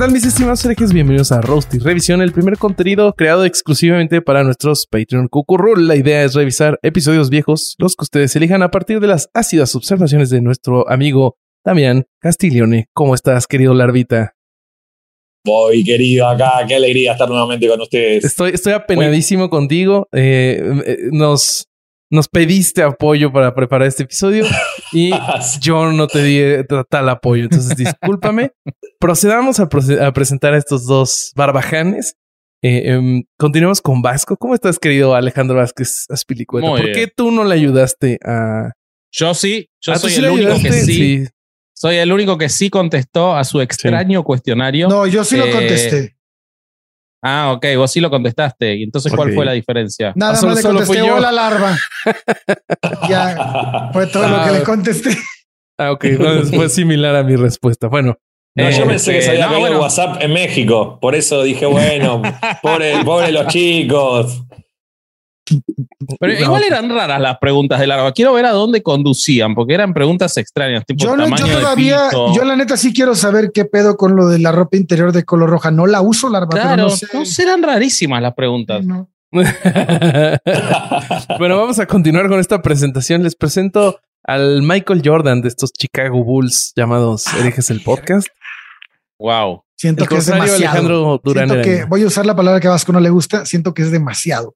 ¿Qué tal mis estimados herejes? Bienvenidos a Roast y Revisión, el primer contenido creado exclusivamente para nuestros Patreon Cucurrul. La idea es revisar episodios viejos, los que ustedes elijan a partir de las ácidas observaciones de nuestro amigo Damián Castiglione. ¿Cómo estás, querido Larvita? Voy, querido, acá, qué alegría estar nuevamente con ustedes. Estoy, estoy apenadísimo contigo. Eh, eh, nos, nos pediste apoyo para preparar este episodio y yo no te di tal apoyo. Entonces, discúlpame. Procedamos a, proce- a presentar a estos dos barbajanes. Eh, em, continuemos con Vasco. ¿Cómo estás, querido Alejandro Vázquez Aspilicueta? Muy ¿Por qué tú no le ayudaste a. Yo sí, yo Ah, ¿tú soy sí el único que sí, soy el único que sí contestó a su extraño cuestionario. No, yo sí lo Eh, contesté. Ah, ok, vos sí lo contestaste. ¿Y entonces cuál fue la diferencia? Nada ah, solo- más le contesté yo. hola larva. ya fue todo lo Ah. que le contesté. Ah, ok. Entonces fue similar a mi respuesta. Bueno, No, eh, yo pensé que se había no, bueno. WhatsApp en México. Por eso dije, bueno, pobre, pobre los chicos. Pero No. igual eran raras las preguntas de Larva. Quiero ver a dónde conducían, porque eran preguntas extrañas, tipo Yo, no, tamaño yo todavía, yo la neta sí quiero saber qué pedo con lo de la ropa interior de color roja. No la uso larva, Claro, pero no, no sé. serán rarísimas las preguntas. No. bueno, vamos a continuar con esta presentación. Les presento al Michael Jordan de estos Chicago Bulls llamados Herejes el Podcast. Wow. Siento El que es demasiado. Alejandro Durán Siento que voy a usar la palabra que a Vasco no le gusta. Siento que es demasiado.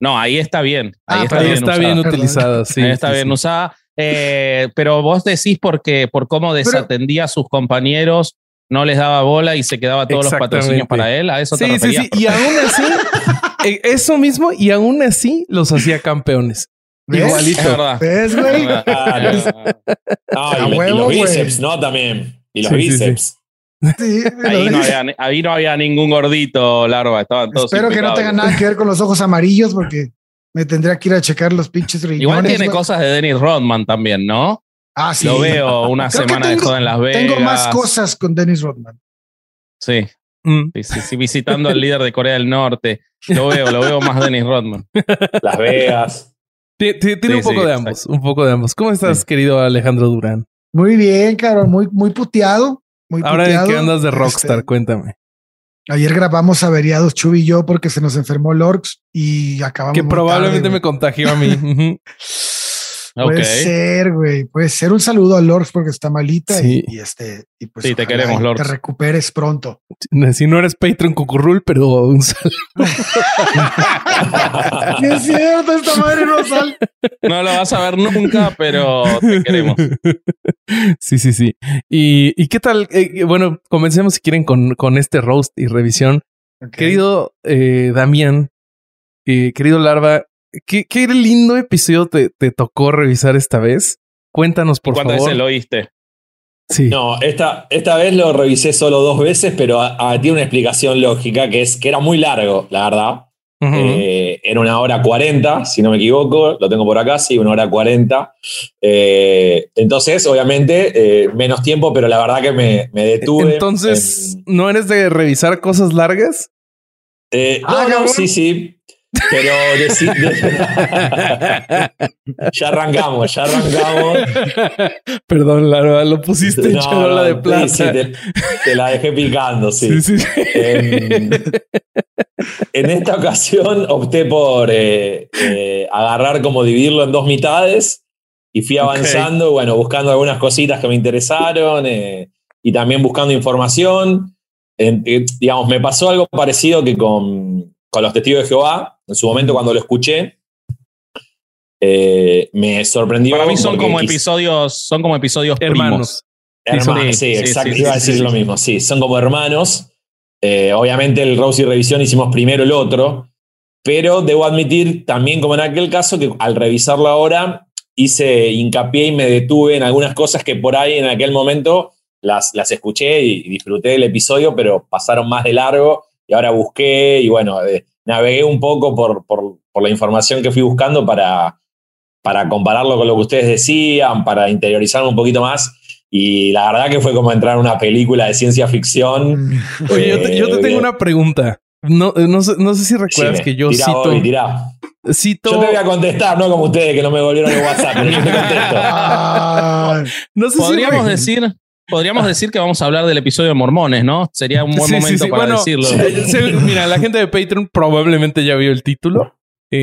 No, ahí está bien. Ahí Ah, está Ahí bien. está usada. bien Perdón. utilizado. Sí, Ahí está sí, bien sí. usada. Eh, pero vos decís porque por cómo desatendía a sus compañeros, no les daba bola y se quedaba todos los patrocinios para él. A eso te Sí, sí. Y aún así, eh, eso mismo, y aún así los hacía campeones. ¿Ves? Igualito. Es verdad. ¿Ves, güey? Eh, No, y, los bíceps, ¿no? También. Y los Sí, sí, sí. bíceps. Sí, ahí, no había, ahí no había ningún gordito, larva. Estaban todos Espero que no impecables. tenga nada que ver con los ojos amarillos porque me tendría que ir a checar los pinches riñones. Igual tiene güey. cosas de Dennis Rodman también, ¿no? Ah, sí. Lo veo una Creo semana de tengo- joda en Las Vegas. Tengo más cosas con Dennis Rodman. Sí, Mm. sí, sí, sí, visitando al líder de Corea del Norte. Lo veo, lo veo más Dennis Rodman. Las Vegas. Ti- ti- Tiene Sí, un poco sí, de ambos, un poco de ambos. ¿Cómo estás, querido Alejandro Durán? Muy bien, cabrón. Muy, muy puteado. Muy Ahora en puteado. qué andas de rockstar, Este, cuéntame. ayer grabamos averiados Chuy y yo porque se nos enfermó Lorx y acabamos. Que probablemente tarde, me contagió a mí. Puede ser, güey. Puede ser un saludo a Lorx porque está malita Sí. y, y este. Y pues Sí, te queremos, Lorx. Te recuperes pronto. si no eres Patreon Cucurrul, pero un saludo. Sí, es cierto, esta madre no sale. No lo vas a ver nunca, pero te queremos. Sí, sí, sí. ¿Y, y qué tal? Eh, bueno, comencemos si quieren con, con este roast y revisión. Querido eh, Damián, eh, querido Larva, ¿qué, qué lindo episodio te, te tocó revisar esta vez? Cuéntanos, por ¿Cuántas favor. veces lo oíste? Sí. No, esta, esta vez lo revisé solo dos veces, pero ah, ah, tiene una explicación lógica que es que era muy largo, la verdad. Eh, era una hora cuarenta, si no me equivoco, lo tengo por acá, sí, una hora cuarenta. Eh, entonces, obviamente, eh, menos tiempo, pero la verdad que me, me detuve. Entonces, en- ¿no eres de revisar cosas largas? eh, Ah, no, sí, sí. Pero deci- ya arrancamos, ya arrancamos. Perdón, Larva, lo pusiste en No, charola de plata. sí, sí, te, te la dejé picando, sí. Sí, sí. En, en esta ocasión opté por eh, eh, agarrar como dividirlo en dos mitades y fui avanzando, bueno, buscando algunas cositas que me interesaron eh, y también buscando información. En- digamos, me pasó algo parecido que con, con los testigos de Jehová. En su momento, cuando lo escuché, eh, me sorprendió. Para mí son como episodios, son como episodios primos. Hermanos. Sí, sí, sí, exacto. sí, Iba a decir lo mismo. Sí, son como hermanos. Eh, obviamente el Rose y Revisión hicimos primero el otro, pero debo admitir también como en aquel caso que al revisarlo ahora hice hincapié y me detuve en algunas cosas que por ahí en aquel momento las, las escuché y disfruté del episodio, pero pasaron más de largo y ahora busqué y bueno, eh, navegué un poco por, por- por la información que fui buscando para, para compararlo con lo que ustedes decían, para interiorizarme un poquito más. Y la verdad que fue como entrar a una película de ciencia ficción. Oye, yo te, yo te Eh, tengo una pregunta. No, eh, no, sé, no sé si recuerdas Decime, que yo tirá, cito, Bobby, tirá. cito Yo te voy a contestar, no como ustedes que no me volvieron el WhatsApp. pero yo te contesto. Ah, no sé si Podríamos re- decir, podríamos decir que vamos a hablar del episodio de Mormones, ¿no? Sería un buen momento para decirlo. mira, la gente de Patreon probablemente ya vio el título.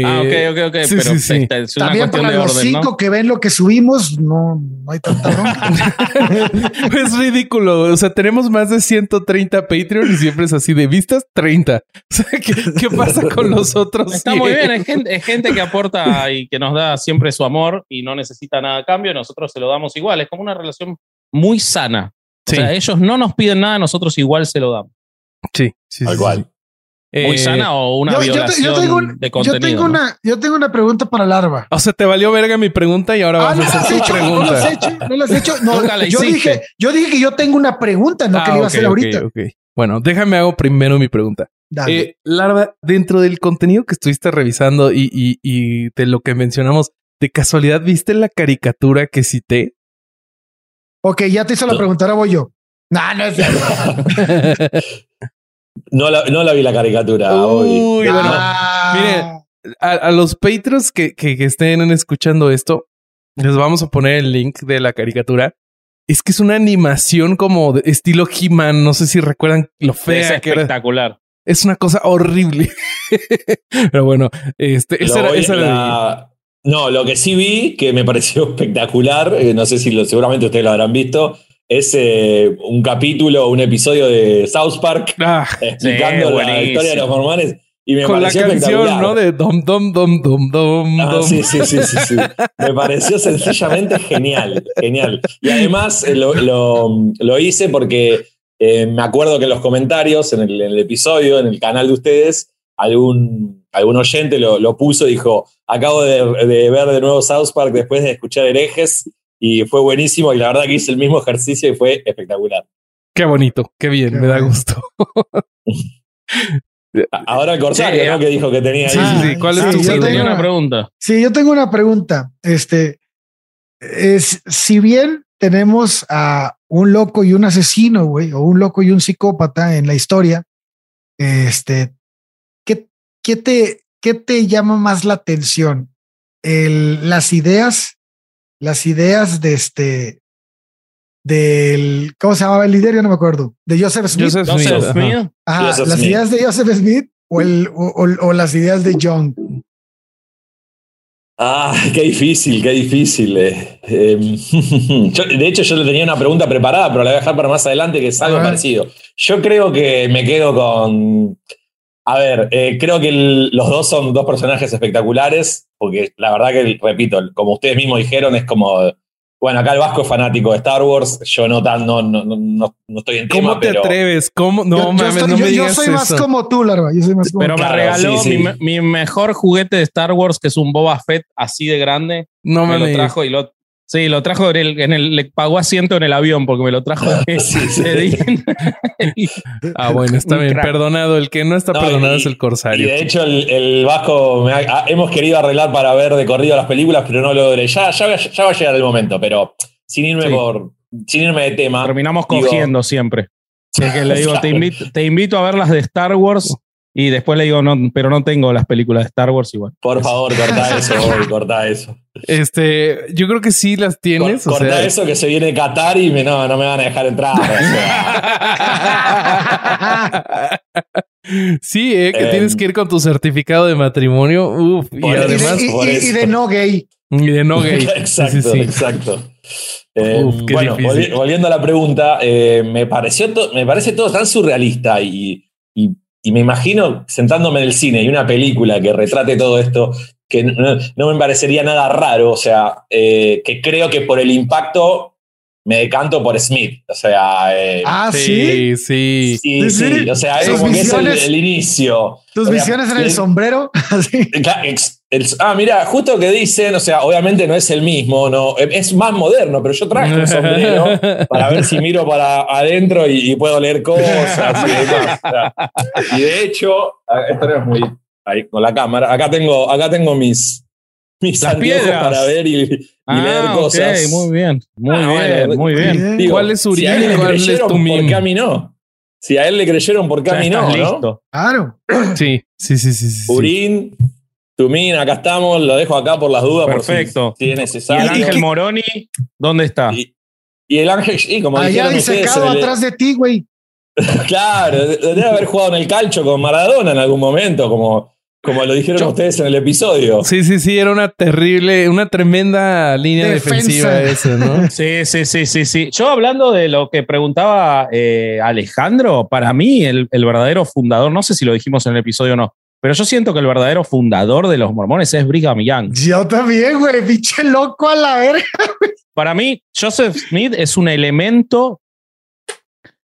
ah, ok, ok, ok. pero es una También para los cinco que ven lo que subimos, no, hay tanta bronca. es ridículo. O sea, tenemos más de 130 Patreon y siempre es así de vistas, 30. O sea, ¿qué, pasa con los otros? Está muy bien. Es gente, gente, que aporta y que nos da siempre su amor y no necesita nada a cambio. Nosotros se lo damos igual. Es como una relación muy sana. O sea, ellos no nos piden nada, nosotros igual se lo damos. Sí, sí. Igual. ¿Muy eh, sana o una violación de contenido? Yo tengo, una, yo tengo una pregunta para Larva. O sea, te valió verga mi pregunta y ahora ah, vas a hacer tu pregunta. No lo has hecho, no lo has hecho. No, yo, dije, yo dije que yo tengo una pregunta, no que le iba a hacer ahorita. Bueno, déjame hago primero mi pregunta. Eh, Larva, dentro del contenido que estuviste revisando y, y, y de lo que mencionamos, ¿de casualidad viste la caricatura que cité? Ok, ya te hizo la pregunta, ahora voy yo. No, no es cierto. No la, vi la caricatura hoy. Mire, a, los patrons que, que, estén escuchando esto, les vamos a poner el link de la caricatura. Es que es una animación como de estilo He-Man. No sé si recuerdan lo fea es que espectacular. Es una cosa horrible. Pero bueno, este, esa era, No, lo que sí vi, que me pareció espectacular, eh, no sé si lo, seguramente ustedes lo habrán visto, es eh, un capítulo, un episodio de South Park ah, explicando la historia de los mormones. Y me Con pareció la canción, ¿no? De dom, dom, dom, dom, dom. Ah, sí, sí, sí, sí, sí. Me pareció sencillamente genial, genial. Y además eh, lo, lo, hice porque eh, me acuerdo que en los comentarios, en el, episodio, en el canal de ustedes, algún, algún oyente lo, lo puso y dijo, acabo de, de, ver de nuevo South Park después de escuchar herejes y fue buenísimo y la verdad que hice el mismo ejercicio y fue espectacular. Qué bonito, qué bien, me da gusto. Ahora el Corsario, ¿no? Que dijo que tenía. Sí, sí, sí. ¿Cuál es tu tengo una pregunta? Sí, yo tengo una pregunta. Este, es, si bien tenemos a un loco y un asesino, güey, o un loco y un psicópata en la historia, este, ¿qué, te, qué te llama más la atención? El, las ideas las ideas de este del ¿cómo se llamaba el líder? Yo no me acuerdo. De Joseph Smith. Joseph Smith. las ideas de Joseph Smith o, el, o, las ideas de John. Ah, qué difícil, qué difícil. Eh. Em, de hecho, yo le tenía una pregunta preparada, pero la voy a dejar para más adelante, que es algo parecido. Yo creo que me quedo con a ver, eh, creo que los dos son dos personajes espectaculares, porque la verdad que, repito, como ustedes mismos dijeron, es como, bueno, acá el Vasco es fanático de Star Wars, yo no tan, no, no, no, no estoy en tema, ¿Cómo te atreves? ¿Cómo? No, yo, mames, no me yo soy más como tú, Larva. Yo soy más como pero me regaló Mi, mejor juguete de Star Wars, que es un Boba Fett así de grande. No me, me lo trajo y lo, Sí, lo trajo en el, en el, le pagó asiento en el avión porque me lo trajo de, sí, ah, bueno, está bien, perdonado. El que no está perdonado es el Corsario. Y de hecho, el, Vasco hemos querido arreglar para ver de corrido las películas, pero no lo logré. Ya, ya, ya, va a llegar el momento, pero sin irme por, sin irme de tema. Terminamos cogiendo siempre. que le digo, te invito, te invito a ver las de Star Wars y después le digo, no, pero no tengo las películas de Star Wars igual. Por favor, corta eso, corta eso. Este, yo creo que sí las tienes. corta eso que se viene Qatar y me, no, no me van a dejar entrar. sí, eh, que tienes que ir con tu certificado de matrimonio. Uf, y además. Y, de no gay. Y de no gay. exacto, exacto. Eh, bueno, volviendo a la pregunta, eh, me, pareció me parece todo tan surrealista y, y me imagino sentándome en el cine y una película que retrate todo esto, que no, me parecería nada raro, o sea, eh, que creo que por el impacto me decanto por Smith, o sea... Eh, ah, sí. Sí, sí. Sí, o sea, es como que es el, inicio. ¿Tus visiones en el sombrero? ah, mira, justo que dicen, o sea, obviamente no es el mismo, no, es más moderno, pero yo traje un sombrero para ver si miro para adentro y, puedo leer cosas y demás. y de hecho, esto no es muy ahí con la cámara. Acá tengo, acá tengo mis, mis anteojos para ver y, leer ah, cosas. muy bien, muy ah, bien, muy bien. ¿Cuál es Uriel si y cuál es tu ¿Por qué a mí no? Si a él le creyeron, ¿por qué a mí no? Listo. Claro. Sí, sí, sí, sí. Urín, Tumín, acá estamos, lo dejo acá por las dudas. Perfecto. si, es necesario. ¿Y el Ángel Moroni dónde está? Y el ángel, y como Allá ustedes, disecado el- atrás de ti, güey. claro, debe haber jugado en el calcho con Maradona en algún momento, como, como lo dijeron Yo- ustedes en el episodio. Sí, sí, sí, era una terrible, una tremenda línea Defensa. defensiva esa, ¿no? Sí, sí, sí, sí, sí. Yo hablando de lo que preguntaba eh, Alejandro, para mí el, el verdadero fundador, no sé si lo dijimos en el episodio o no, pero yo siento que el verdadero fundador de los mormones es Brigham Young. Yo también, güey. Pinche loco a la verga. Para mí, Joseph Smith es un elemento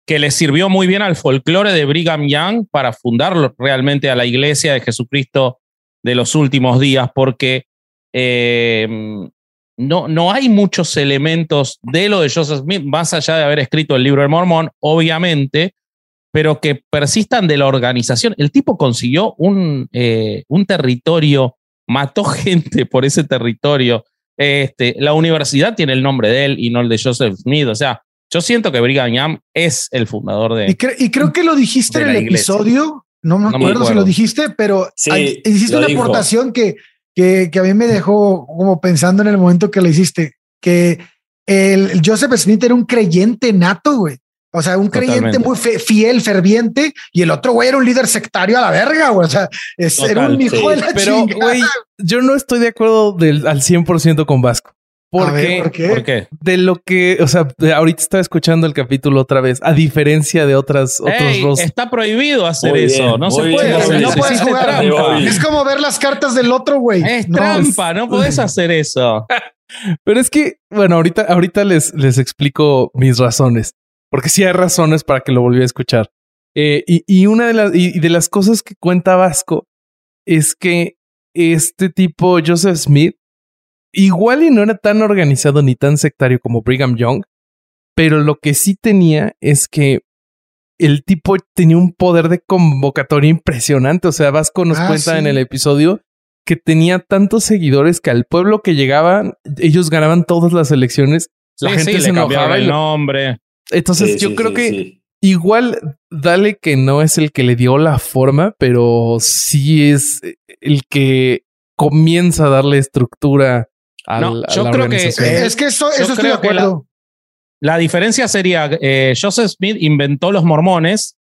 que le sirvió muy bien al folclore de Brigham Young para fundar realmente a la iglesia de Jesucristo de los últimos días, porque eh, no, no hay muchos elementos de lo de Joseph Smith, más allá de haber escrito el libro del Mormón, obviamente, pero que persistan de la organización. El tipo consiguió un, eh, un territorio, mató gente por ese territorio. Este, la universidad tiene el nombre de él y no el de Joseph Smith. O sea, yo siento que Brigham Young es el fundador de. Y, cre- y creo que lo dijiste en el iglesia. episodio. No me No me acuerdo si lo dijiste, pero Sí, hay- hiciste una dijo. aportación que, que, que a mí me dejó como pensando en el momento que lo hiciste, que el, el Joseph Smith era un creyente nato, güey. O sea, un creyente Totalmente. muy fe- fiel, ferviente, y el otro güey era un líder sectario a la verga, güey. O sea, es- era un hijo sí. de la Pero, chingada. güey, yo no estoy de acuerdo del, al 100% con Vasco. Ver, Porque ¿por qué? ¿Por qué? de lo que, o sea, ahorita estaba escuchando el capítulo otra vez, a diferencia de otras, otros rostros. está prohibido hacer Muy eso. bien, no se puede bien, hacer muy eso. bien. No puedes jugar. trampa. Es como ver las cartas del otro, güey. Es No, trampa, no podés hacer eso. Pero es que, bueno, ahorita, ahorita les, les explico mis razones. Porque sí hay razones para que lo volví a escuchar. Eh, y, y una de las, y, y de las cosas que cuenta Vasco es que este tipo, Joseph Smith, igual y no era tan organizado ni tan sectario como Brigham Young, pero lo que sí tenía es que el tipo tenía un poder de convocatoria impresionante. O sea, Vasco nos Ah, cuenta sí. en el episodio que tenía tantos seguidores que al pueblo que llegaban, ellos ganaban todas las elecciones. La Sí, gente sí, se le enojaba. el lo- nombre. Entonces, Sí, yo sí, creo sí, que sí. igual, dale que no es el que le dio la forma, pero sí es el que comienza a darle estructura a, No, la- a yo la creo que- organización. Es que eso, yo eso estoy de que la- acuerdo. La diferencia sería, eh, Joseph Smith inventó los mormones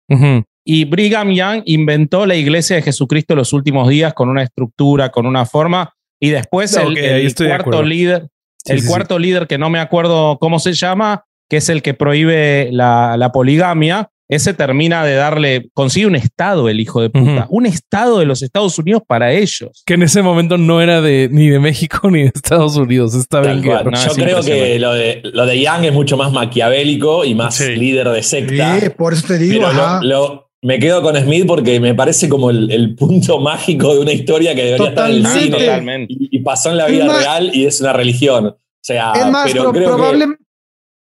y Brigham Young inventó la iglesia de Jesucristo en los últimos días con una estructura, con una forma, y después No, el, de cuarto acuerdo. líder, Sí, el sí, sí. cuarto líder que no me acuerdo cómo se llama, que es el que prohíbe la, la poligamia, ese termina de darle, consigue un estado el hijo de puta, un estado de los Estados Unidos para ellos. Que en ese momento no era de ni de México ni de Estados Unidos. Estaba Tal en cual. guerra. No, Yo es creo que lo de, lo de Young es mucho más maquiavélico y más Sí. líder de secta. Sí, por eso te digo. Lo- lo- me quedo con Smith porque me parece como el, el punto mágico de una historia que debería estar en el cine Totalmente. y, y pasó en la vida más- real y es una religión. O sea, es más, pero pro- creo que probable,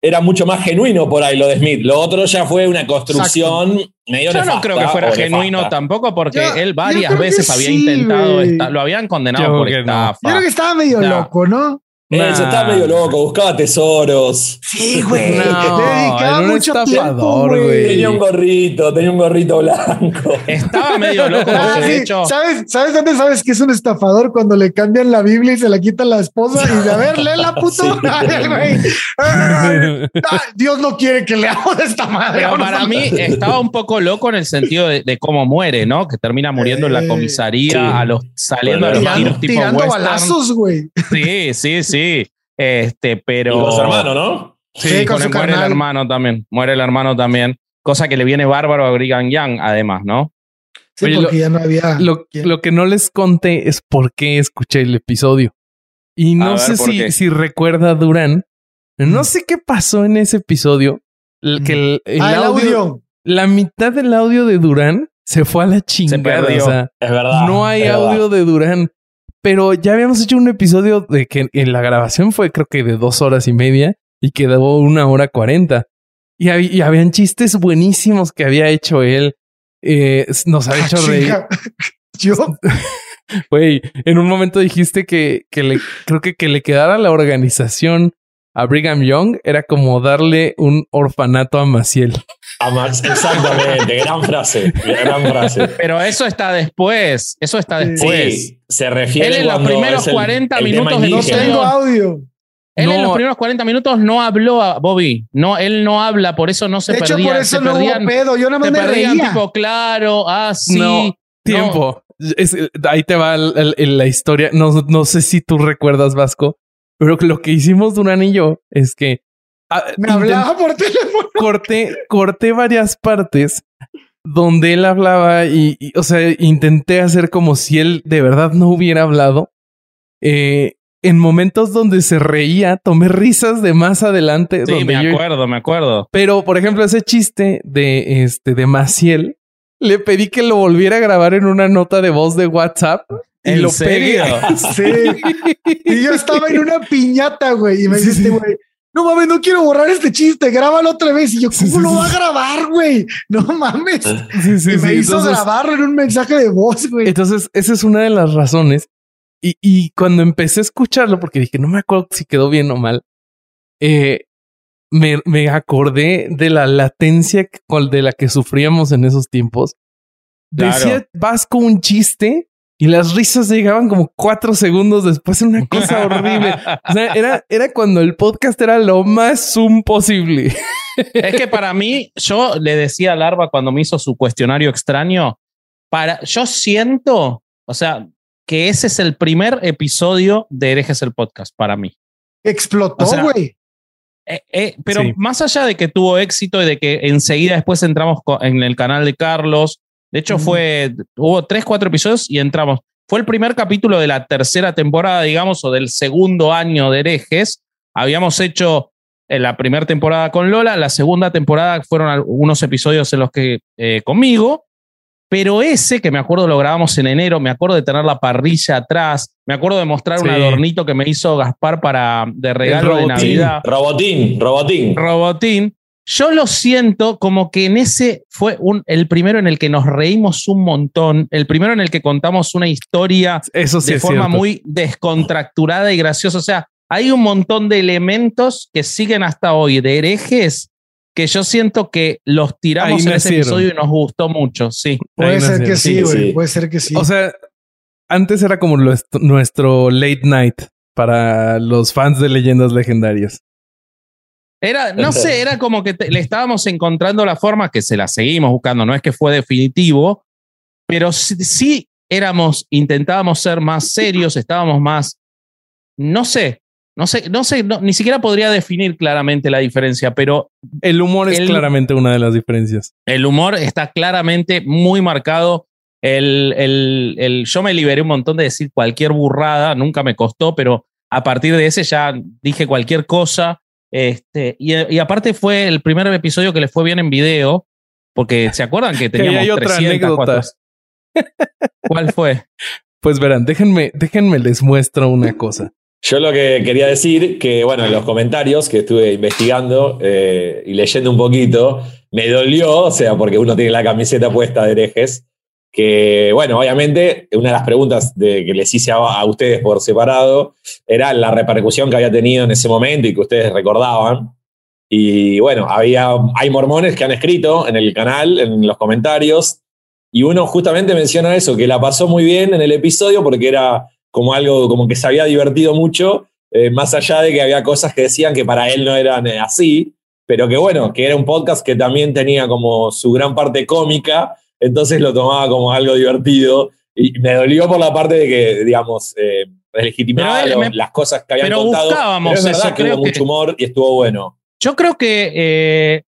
era mucho más genuino por ahí lo de Smith. Lo otro ya fue una construcción medio Yo no creo que fuera genuino nefasta. tampoco porque Yo- él varias veces había sí, intentado, esta- lo habían condenado Yo por que no. estafa. yo creo que estaba medio loco, ¿no? Se Nah. estaba medio loco, buscaba tesoros. Sí, güey. No, dedicaba era un mucho estafador, güey. güey. Tenía un gorrito, tenía un gorrito blanco. Estaba medio loco Ah, sí. hecho ¿Sabes, ¿Sabes dónde sabes que es un estafador? Cuando le cambian la Biblia y se la quita la esposa y de a ver, léela, puto. Sí. Ay, ay, Dios no quiere que leamos esta madre. Pero para mí estaba un poco loco en el sentido de, de cómo muere, ¿no? Que termina muriendo en la Eh, comisaría, sí. a los saliendo a los tiros tipo tirando western. balazos, güey. Sí, sí, sí. Este, pero. Y con su hermano, ¿no? Sí, Sí, con con su muere el hermano también. Muere el hermano también. Cosa que le viene bárbaro a Brigham Young, además, ¿no? Sí, Oye, porque ya no había. Lo, lo que no les conté es por qué escuché el episodio. Y no ver, sé ¿por si, si recuerda a Durán. No Mm. sé qué pasó en ese episodio. el- que el, el Ah, el audio, la mitad del audio de Durán se fue a la chingada. perdió. O sea, Es verdad. no hay verdad. audio de Durán. Pero ya habíamos hecho un episodio de que en la grabación fue creo que de dos horas y media y quedó una hora cuarenta. Y, hab- y habían chistes buenísimos que había hecho él. Eh, nos ha Ah, hecho reír. Yo, Güey, en un momento dijiste que, que le, creo que que le quedara la organización a Brigham Young era como darle un orfanato a Maciel. A Max, exactamente, gran frase, gran frase. Pero eso está después. Eso está después. Sí, se refiere Él en los primeros es el- 40 el minutos de no tengo audio. Él en los primeros 40 minutos no habló a Bobby. No, él no habla, por eso no se de hecho, perdía. por eso se no perdían, hubo pedo. Yo se me perdían reía. tipo, claro, ah, sí. No, tiempo. Es- ahí te va el- la historia. No, no sé si tú recuerdas, Vasco, pero lo que hicimos Durán y yo es que ah, Me hablaba por teléfono. corté, corté varias partes donde él hablaba y, y, o sea, intenté hacer como si él de verdad no hubiera hablado. Eh, en momentos donde se reía, tomé risas de más adelante. Sí, donde me yo- acuerdo, me acuerdo. pero, por ejemplo, ese chiste de este de Maciel, le pedí que lo volviera a grabar en una nota de voz de WhatsApp y ¿En lo serio? pegué. Sí. Y yo estaba en una piñata, güey. Y me sí. güey, no mames, no quiero borrar este chiste, grábalo otra vez. Y yo, ¿cómo Sí, sí, lo va a grabar, güey? No mames. Sí, sí, y me sí. hizo Entonces, grabarlo en un mensaje de voz, güey. entonces, esa es una de las razones. Y, y cuando empecé a escucharlo, porque dije, no me acuerdo si quedó bien o mal, eh, me, me acordé de la latencia de la que sufríamos en esos tiempos. Claro. Decía Vasco un chiste y las risas llegaban como cuatro segundos después. Una cosa horrible. O sea, era, era cuando el podcast era lo más zoom posible. Es que para mí, yo le decía a Larva cuando me hizo su cuestionario extraño, para, yo siento, o sea, que ese es el primer episodio de Herejes el Podcast para mí. Explotó, o sea, güey. Eh, eh, pero Sí. más allá de que tuvo éxito y de que enseguida después entramos en el canal de Carlos, de hecho fue, hubo tres, cuatro episodios y entramos. Fue el primer capítulo de la tercera temporada, digamos, o del segundo año de herejes. Habíamos hecho en la primera temporada con Lola, la segunda temporada fueron algunos episodios en los que eh, conmigo, pero ese que me acuerdo lo grabamos en enero, me acuerdo de tener la parrilla atrás, me acuerdo de mostrar un adornito que me hizo Gaspar para de regalo de. Navidad. Robotín, robotín. Robotín. Yo lo siento como que en ese fue un, el primero en el que nos reímos un montón, el primero en el que contamos una historia Eso sí de forma cierto. muy descontracturada y graciosa. O sea, hay un montón de elementos que siguen hasta hoy de herejes que yo siento que los tiramos Ahí en ese episodio y nos gustó mucho. Sí. Puede Ahí ser que sí, Sí, güey. sí. Puede ser que sí. O sea, antes era como nuestro late night para los fans de leyendas legendarias. Era, no sé, era como que te- le estábamos encontrando la forma que se la seguimos buscando, no es que fue definitivo, pero sí, sí éramos, intentábamos ser más serios, estábamos más, no sé, no sé, no sé, no- ni siquiera podría definir claramente la diferencia, pero El humor es El- claramente una de las diferencias. el humor está claramente muy marcado. El, el, el- yo me liberé un montón de decir cualquier burrada, nunca me costó, pero a partir de ese ya dije cualquier cosa. Este, y, y aparte fue el primer episodio que le fue bien en video, porque se acuerdan que teníamos hay otra 300, anécdota. 400. ¿Cuál fue? Pues verán, déjenme, déjenme les muestro una cosa. Yo lo que quería decir, que bueno, en los comentarios que estuve investigando eh, y leyendo un poquito, me dolió, o sea, porque uno tiene la camiseta puesta de herejes, que bueno, obviamente una de las preguntas que les hice a, a ustedes por separado era la repercusión que había tenido en ese momento y que ustedes recordaban. Y bueno, había, hay mormones que han escrito en el canal, en los comentarios, y uno justamente menciona eso, que la pasó muy bien en el episodio porque era como algo, como que se había divertido mucho, eh, más allá de que había cosas que decían que para él no eran eh, así, pero que bueno, que era un podcast que también tenía como su gran parte cómica, entonces lo tomaba como algo divertido. Y me dolió por la parte de que, digamos, eh, las cosas que habían pero contado. buscábamos pero es verdad eso, que creo hubo que- mucho humor y estuvo bueno. Yo creo que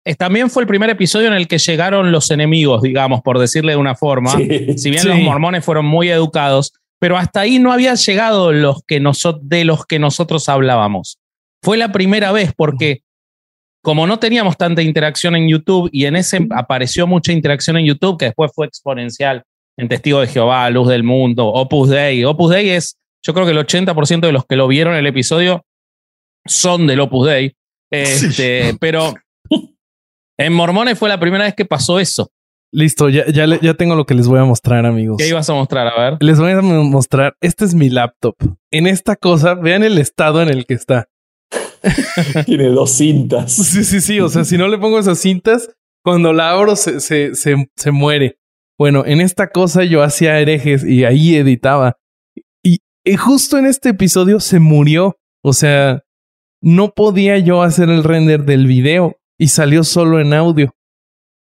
eh, también fue el primer episodio en el que llegaron los enemigos, digamos, por decirle de una forma. Sí. Si bien Sí. los mormones fueron muy educados, pero hasta ahí no habían llegado los que de los que nosotros hablábamos. Fue la primera vez porque como no teníamos tanta interacción en YouTube y en ese apareció mucha interacción en YouTube que después fue exponencial en Testigo de Jehová, Luz del Mundo, Opus Dei. Opus Dei es, yo creo que el 80% de los que lo vieron el episodio son del Opus Dei. Este, Pero en Mormones fue la primera vez que pasó eso. Listo, ya, ya, ya tengo lo que les voy a mostrar, amigos. ¿Qué ibas a mostrar? A ver. Les voy a mostrar. Este es mi laptop. En esta cosa, vean el estado en el que está. Tiene dos cintas. Sí, sí, sí. O sea, si no le pongo esas cintas, cuando la abro se, se, se, muere. Bueno, en esta cosa yo hacía herejes y ahí editaba. Y, y justo en este episodio se murió. O sea, no podía yo hacer el render del video y salió solo en audio.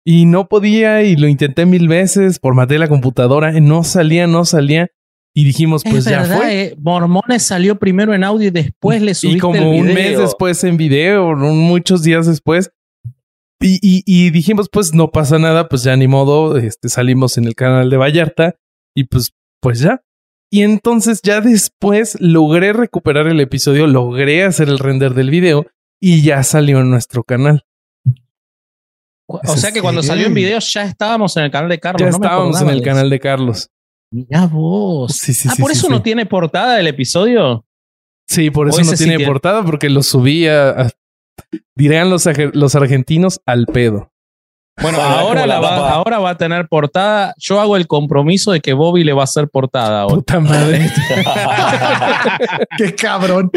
Y no podía y lo intenté mil veces, formateé la computadora, no salía, no salía. Y dijimos, pues ya fue. Eh, Mormones salió primero en audio y después le subiste Y como un mes después en video, muchos días después. Y, y, dijimos, pues no pasa nada, pues ya ni modo, este, salimos en el canal de Vallarta y pues, pues ya. Y entonces ya después logré recuperar el episodio, logré hacer el render del video y ya salió en nuestro canal. O sea que cuando salió en video ya estábamos en el canal de Carlos. Ya estábamos en el canal de Carlos. Ya vos. ah, por eso no tiene portada el episodio. Sí, por eso no tiene portada, porque lo subía, a, dirían los, los argentinos, al pedo. Bueno, ahora, la va, ahora va a tener portada. Yo hago el compromiso de que Bobby le va a hacer portada. Puta madre. Qué cabrón.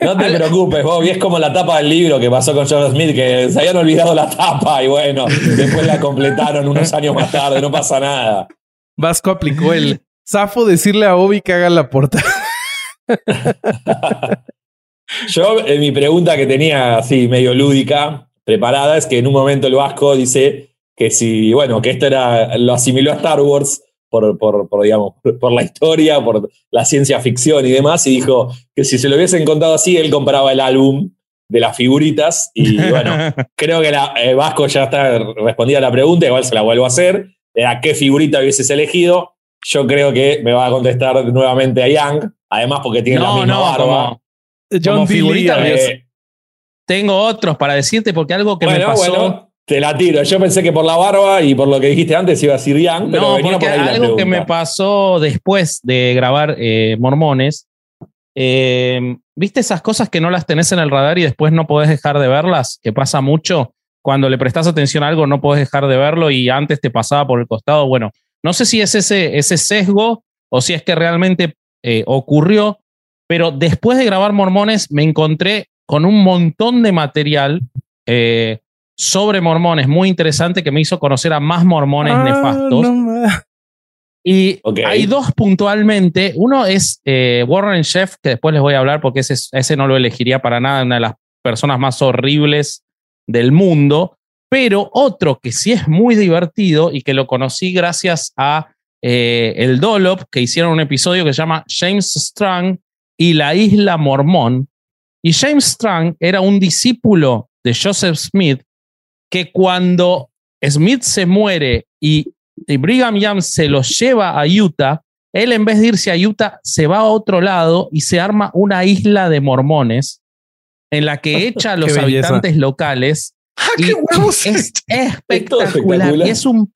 No te preocupes, Bobby. Es como la tapa del libro que pasó con John Smith, que se habían olvidado la tapa y bueno, después la completaron unos años más tarde. No pasa nada. Vasco aplicó el zafo decirle a Bobby que haga la portada. Yo, en mi pregunta que tenía así medio lúdica, preparada, es que en un momento el Vasco dice que si, bueno, que esto era, lo asimiló a Star Wars por, por, por, digamos, por la historia, por la ciencia ficción y demás, y dijo que si se lo hubiesen contado así, él compraba el álbum de las figuritas, y bueno, creo que la, eh, Vasco ya está respondida a la pregunta, igual se la vuelvo a hacer, a qué figurita hubieses elegido, yo creo que me va a contestar nuevamente a Young, además porque tiene la misma barba. John figurita, tengo otros para decirte porque algo que me pasó. te la tiro. Yo pensé que por la barba y por lo que dijiste antes iba a decir Young, pero no, porque algo que me pasó después de grabar eh, Mormones. Eh, ¿Viste esas cosas que no las tenés en el radar y después no podés dejar de verlas? Que pasa mucho. Cuando le prestas atención a algo no podés dejar de verlo y antes te pasaba por el costado. Bueno, no sé si es ese, ese sesgo o si es que realmente eh, ocurrió, pero después de grabar Mormones me encontré con un montón de material eh, sobre mormones muy interesante que me hizo conocer a más mormones ah, nefastos. y hay dos puntualmente. Uno es eh, Warren Chef, que después les voy a hablar porque ese, ese no lo elegiría para nada, una de las personas más horribles del mundo. Pero otro que sí es muy divertido y que lo conocí gracias a eh, el Dolop, que hicieron un episodio que se llama James Strang y la isla mormón, y James Strang era un discípulo de Joseph Smith que cuando Smith se muere y, Brigham Young se lo lleva a Utah, él en vez de irse a Utah se va a otro lado y se arma una isla de mormones en la que echa a los habitantes locales. ¡Ah, qué es espectacular. Y es un,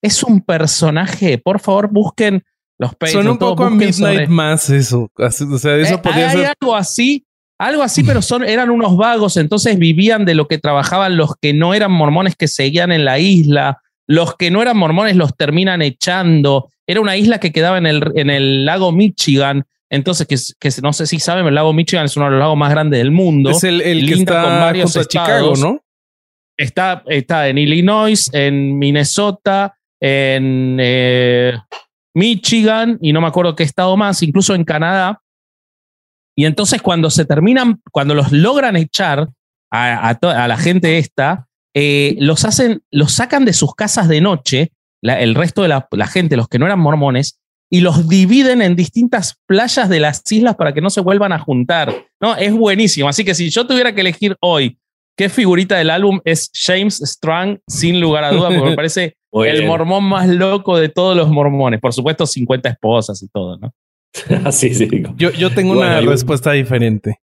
es un personaje. Por favor, busquen los Son un poco a Midnight más eso. O sea, eso eh, podría hay algo así algo así, pero son, eran unos vagos, entonces vivían de lo que trabajaban los que no eran mormones que seguían en la isla, los que no eran mormones los terminan echando. Era una isla que quedaba en el, en el lago Michigan, entonces, que, no sé si saben, el lago Michigan es uno de los lagos más grandes del mundo. Es el, que está con varios Chicago, ¿no? Está, está en Illinois, en Minnesota, en eh, Michigan y no me acuerdo qué estado más, incluso en Canadá. Y entonces cuando se terminan, cuando los logran echar a, la gente esta, eh, los hacen, los sacan de sus casas de noche, el resto de la, gente, los que no eran mormones, y los dividen en distintas playas de las islas para que no se vuelvan a juntar. ¿no? Es buenísimo. Así que si yo tuviera que elegir hoy qué figurita del álbum es James Strang, sin lugar a duda, porque me parece el mormón más loco de todos los mormones. Por supuesto, 50 esposas y todo, ¿no? sí, sí. Yo, yo tengo una respuesta diferente.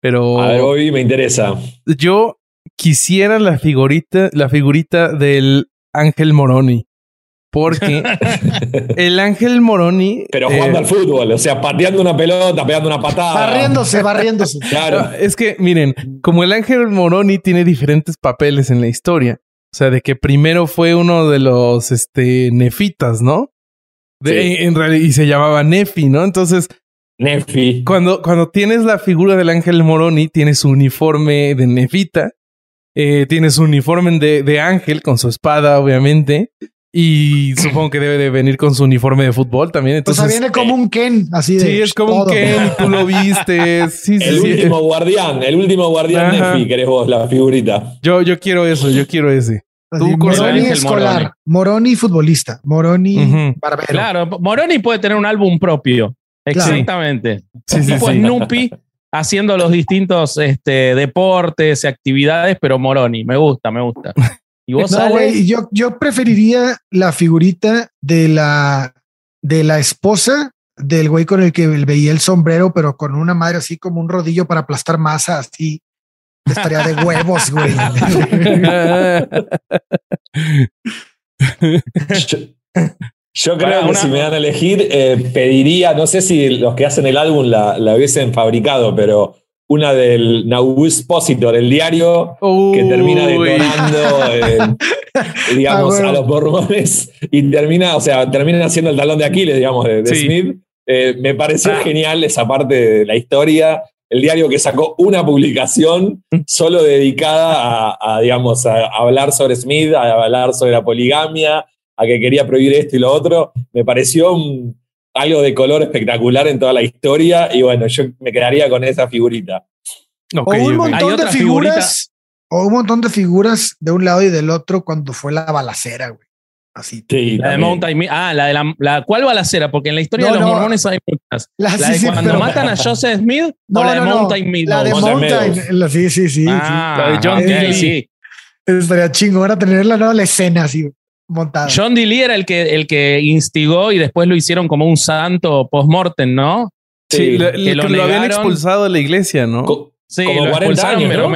Pero. A ver, hoy me interesa. Yo quisiera la figurita, la figurita del Ángel Moroni. Porque el Ángel Moroni. Pero jugando eh, al fútbol, o sea, pateando una pelota, pegando una patada. Barriéndose, barriéndose. Claro. es que, miren, como el Ángel Moroni tiene diferentes papeles en la historia. O sea, de que primero fue uno de los este, nefitas, ¿no? en realidad, y se llamaba Nefi, ¿no? Entonces, Nefi. Cuando, cuando tienes la figura del ángel Moroni, tienes su uniforme de Nefita, eh, tienes su uniforme de, de, ángel con su espada, obviamente, Y supongo que debe de venir con su uniforme de fútbol también. Entonces, o sea, viene como un Ken, así de. Sí, es como un Ken y tú lo viste. Sí, sí, el último guardián, el último guardián de Fi, querés vos, la figurita. Yo, yo quiero eso, yo quiero ese. Tú, Moroni escolar, Moroni. futbolista, Moroni barbero. Claro, Moroni puede tener un álbum propio. Exactamente. Sí, sí, tipo Snoopy haciendo los distintos este, deportes y actividades, pero Moroni. Me gusta, me gusta. ¿Y vos yo, yo preferiría la figurita de la, de la esposa del güey con el que veía el sombrero, pero con una madre así como un rodillo para aplastar masa, así. Estaría de huevos, güey. yo, creo que si me dan a elegir, eh, pediría, no sé si los que hacen el álbum la, la hubiesen fabricado, pero una del Nauvoo Positor, el diario que termina detonando, digamos, a los borbones y termina, o sea, termina haciendo el talón de Aquiles, digamos, de, Smith. Eh, me pareció ah. genial esa parte de la historia. El diario que sacó una publicación solo dedicada a, digamos, a, hablar sobre Smith, a hablar sobre la poligamia, a que quería prohibir esto y lo otro. Me pareció un, algo de color espectacular en toda la historia y bueno, yo me quedaría con esa figurita. o un montón de figuras, o un montón de figuras de un lado y del otro cuando fue la balacera, güey. Así. la de Mountain Ah, la de la, la, ¿Cuál balacera? Porque en la historia de los mormones hay muchas. La, de cuando matan a Joseph Smith o la de Mountain Meadows. La de Mountain, sí, sí, sí. Ah, la de John Kelly, sí. Estaría chingón a tenerla, ¿no? La escena John D. Lee era el que, el que instigó y después lo hicieron como un santo post-mortem, ¿no? Sí, lo, habían expulsado de la iglesia, ¿no? sí, lo expulsaron, pero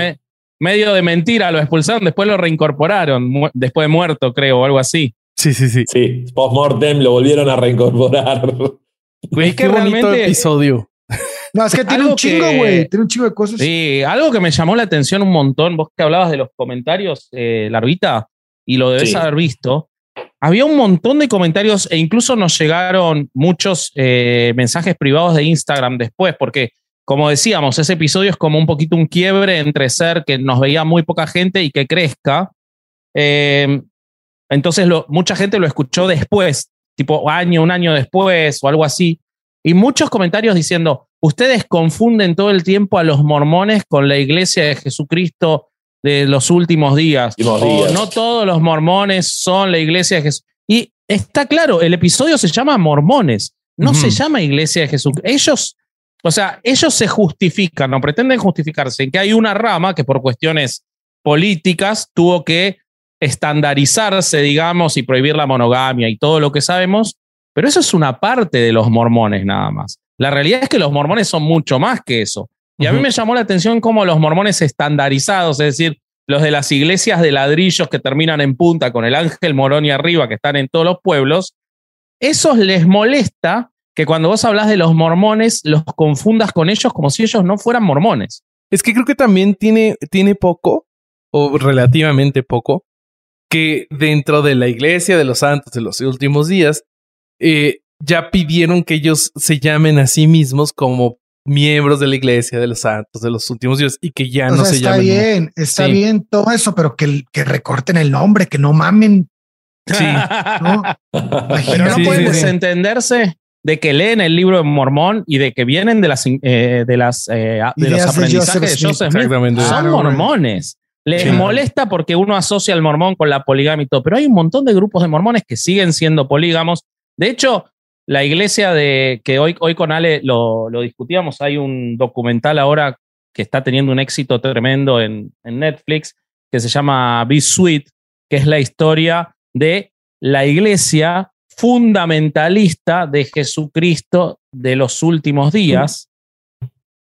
medio de mentira lo expulsaron, después lo reincorporaron, después de muerto, creo, o algo así. Sí, sí, sí. Sí, post-mortem lo volvieron a reincorporar. es que bonito episodio. No, es que tiene un chingo, güey. Tiene un chingo de cosas. Sí, algo que me llamó la atención un montón, vos que hablabas de los comentarios, eh, Larvita, y lo debes haber visto, había un montón de comentarios e incluso nos llegaron muchos eh, mensajes privados de Instagram después, porque como decíamos, ese episodio es como un poquito un quiebre entre ser que nos veía muy poca gente y que crezca. Eh, entonces mucha gente lo escuchó después, tipo año, un año después o algo así. Y muchos comentarios diciendo, ustedes confunden todo el tiempo a los mormones con la iglesia de Jesucristo de los últimos días. no todos los mormones son la iglesia de Jesús. Y está claro, el episodio se llama Mormones, no se llama Iglesia de Jesús. Ellos, o sea, ellos se justifican, no pretenden justificarse en que hay una rama que por cuestiones políticas tuvo que estandarizarse, digamos, y prohibir la monogamia y todo lo que sabemos, pero eso es una parte de los mormones nada más. La realidad es que los mormones son mucho más que eso. Y a mí me llamó la atención cómo los mormones estandarizados, es decir, los de las iglesias de ladrillos que terminan en punta con el ángel morón y arriba que están en todos los pueblos, esos les molesta que cuando vos hablas de los mormones los confundas con ellos como si ellos no fueran mormones. Es que creo que también tiene, tiene poco, o relativamente poco, que dentro de la iglesia de los santos de los últimos días, eh, ya pidieron que ellos se llamen a sí mismos como miembros de la iglesia de los santos de los últimos días y que ya no se llamen. Está bien, está bien todo eso, pero que, que recorten el nombre, que no mamen. Sí. ¿no? pero no pueden desentenderse de que leen el libro de Mormón y de que vienen de las eh, de las eh, de los aprendizajes de Joseph, Smith. Son mormones. Les molesta porque uno asocia al mormón con la poligamia y todo, pero hay un montón de grupos de mormones que siguen siendo polígamos. De hecho, la iglesia de que hoy, hoy con Ale lo, discutíamos, hay un documental ahora que está teniendo un éxito tremendo en, Netflix que se llama Be Sweet, que es la historia de la iglesia fundamentalista de Jesucristo de los últimos días,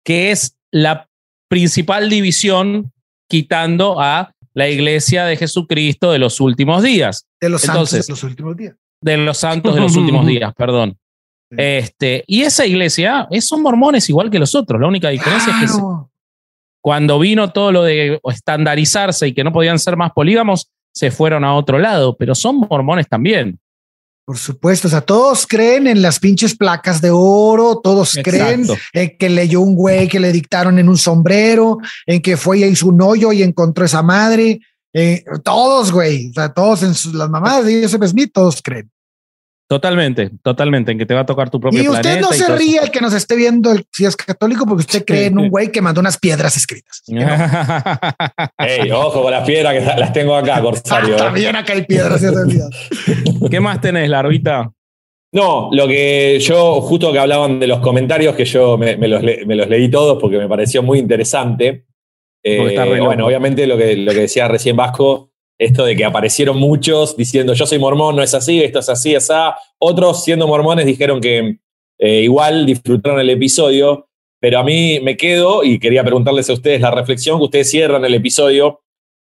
que es la principal división quitando a la iglesia de Jesucristo de los últimos días. De los Entonces, de los últimos días de los santos de los últimos días, perdón. Este, y esa iglesia son mormones igual que los otros. La única diferencia es que cuando vino todo lo de estandarizarse y que no podían ser más polígamos, se fueron a otro lado, pero son mormones también. Por supuesto, o sea, todos creen en las pinches placas de oro, todos creen en que leyó un güey que le dictaron en un sombrero, en que fue y hizo un hoyo y encontró esa madre, eh, todos, güey, o sea, todos en sus, las mamadas de Joseph Smith, todos creen. Totalmente, totalmente, en que te va a tocar tu propio Y usted no se ríe el que nos esté viendo si es católico porque usted cree en un güey que mandó unas piedras escritas. Ey, ojo con las piedras que las tengo acá, Corsario. Ah, también acá hay piedras. ¿Qué más tenés, Larvita? No, lo que yo, justo que hablaban de los comentarios, que yo me, los, leí todos porque me pareció muy interesante. Eh, bueno, obviamente lo que, lo que decía recién Vasco, esto de que aparecieron muchos diciendo yo soy mormón, no es así, esto es así, es así. Otros siendo mormones dijeron que eh, igual disfrutaron el episodio, pero a mí me quedo y quería preguntarles a ustedes la reflexión, que ustedes cierran el episodio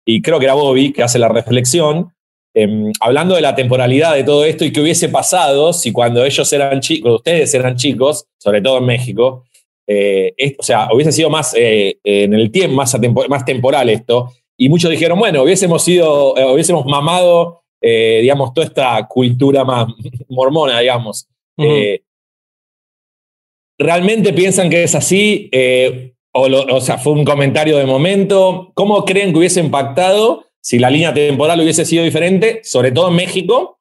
y creo que era Bobby que hace la reflexión Em, hablando de la temporalidad de todo esto y qué hubiese pasado si cuando ellos eran chicos, ustedes eran chicos, sobre todo en México, eh, o sea, hubiese sido más eh, en el tiempo, más, más temporal esto, y muchos dijeron, bueno, hubiésemos sido, eh, hubiésemos mamado, digamos, toda esta cultura más mormona, digamos. ¿Realmente piensan que es así? O, o sea, fue un comentario de momento. ¿Cómo creen que hubiese impactado? si la línea temporal hubiese sido diferente, sobre todo en México,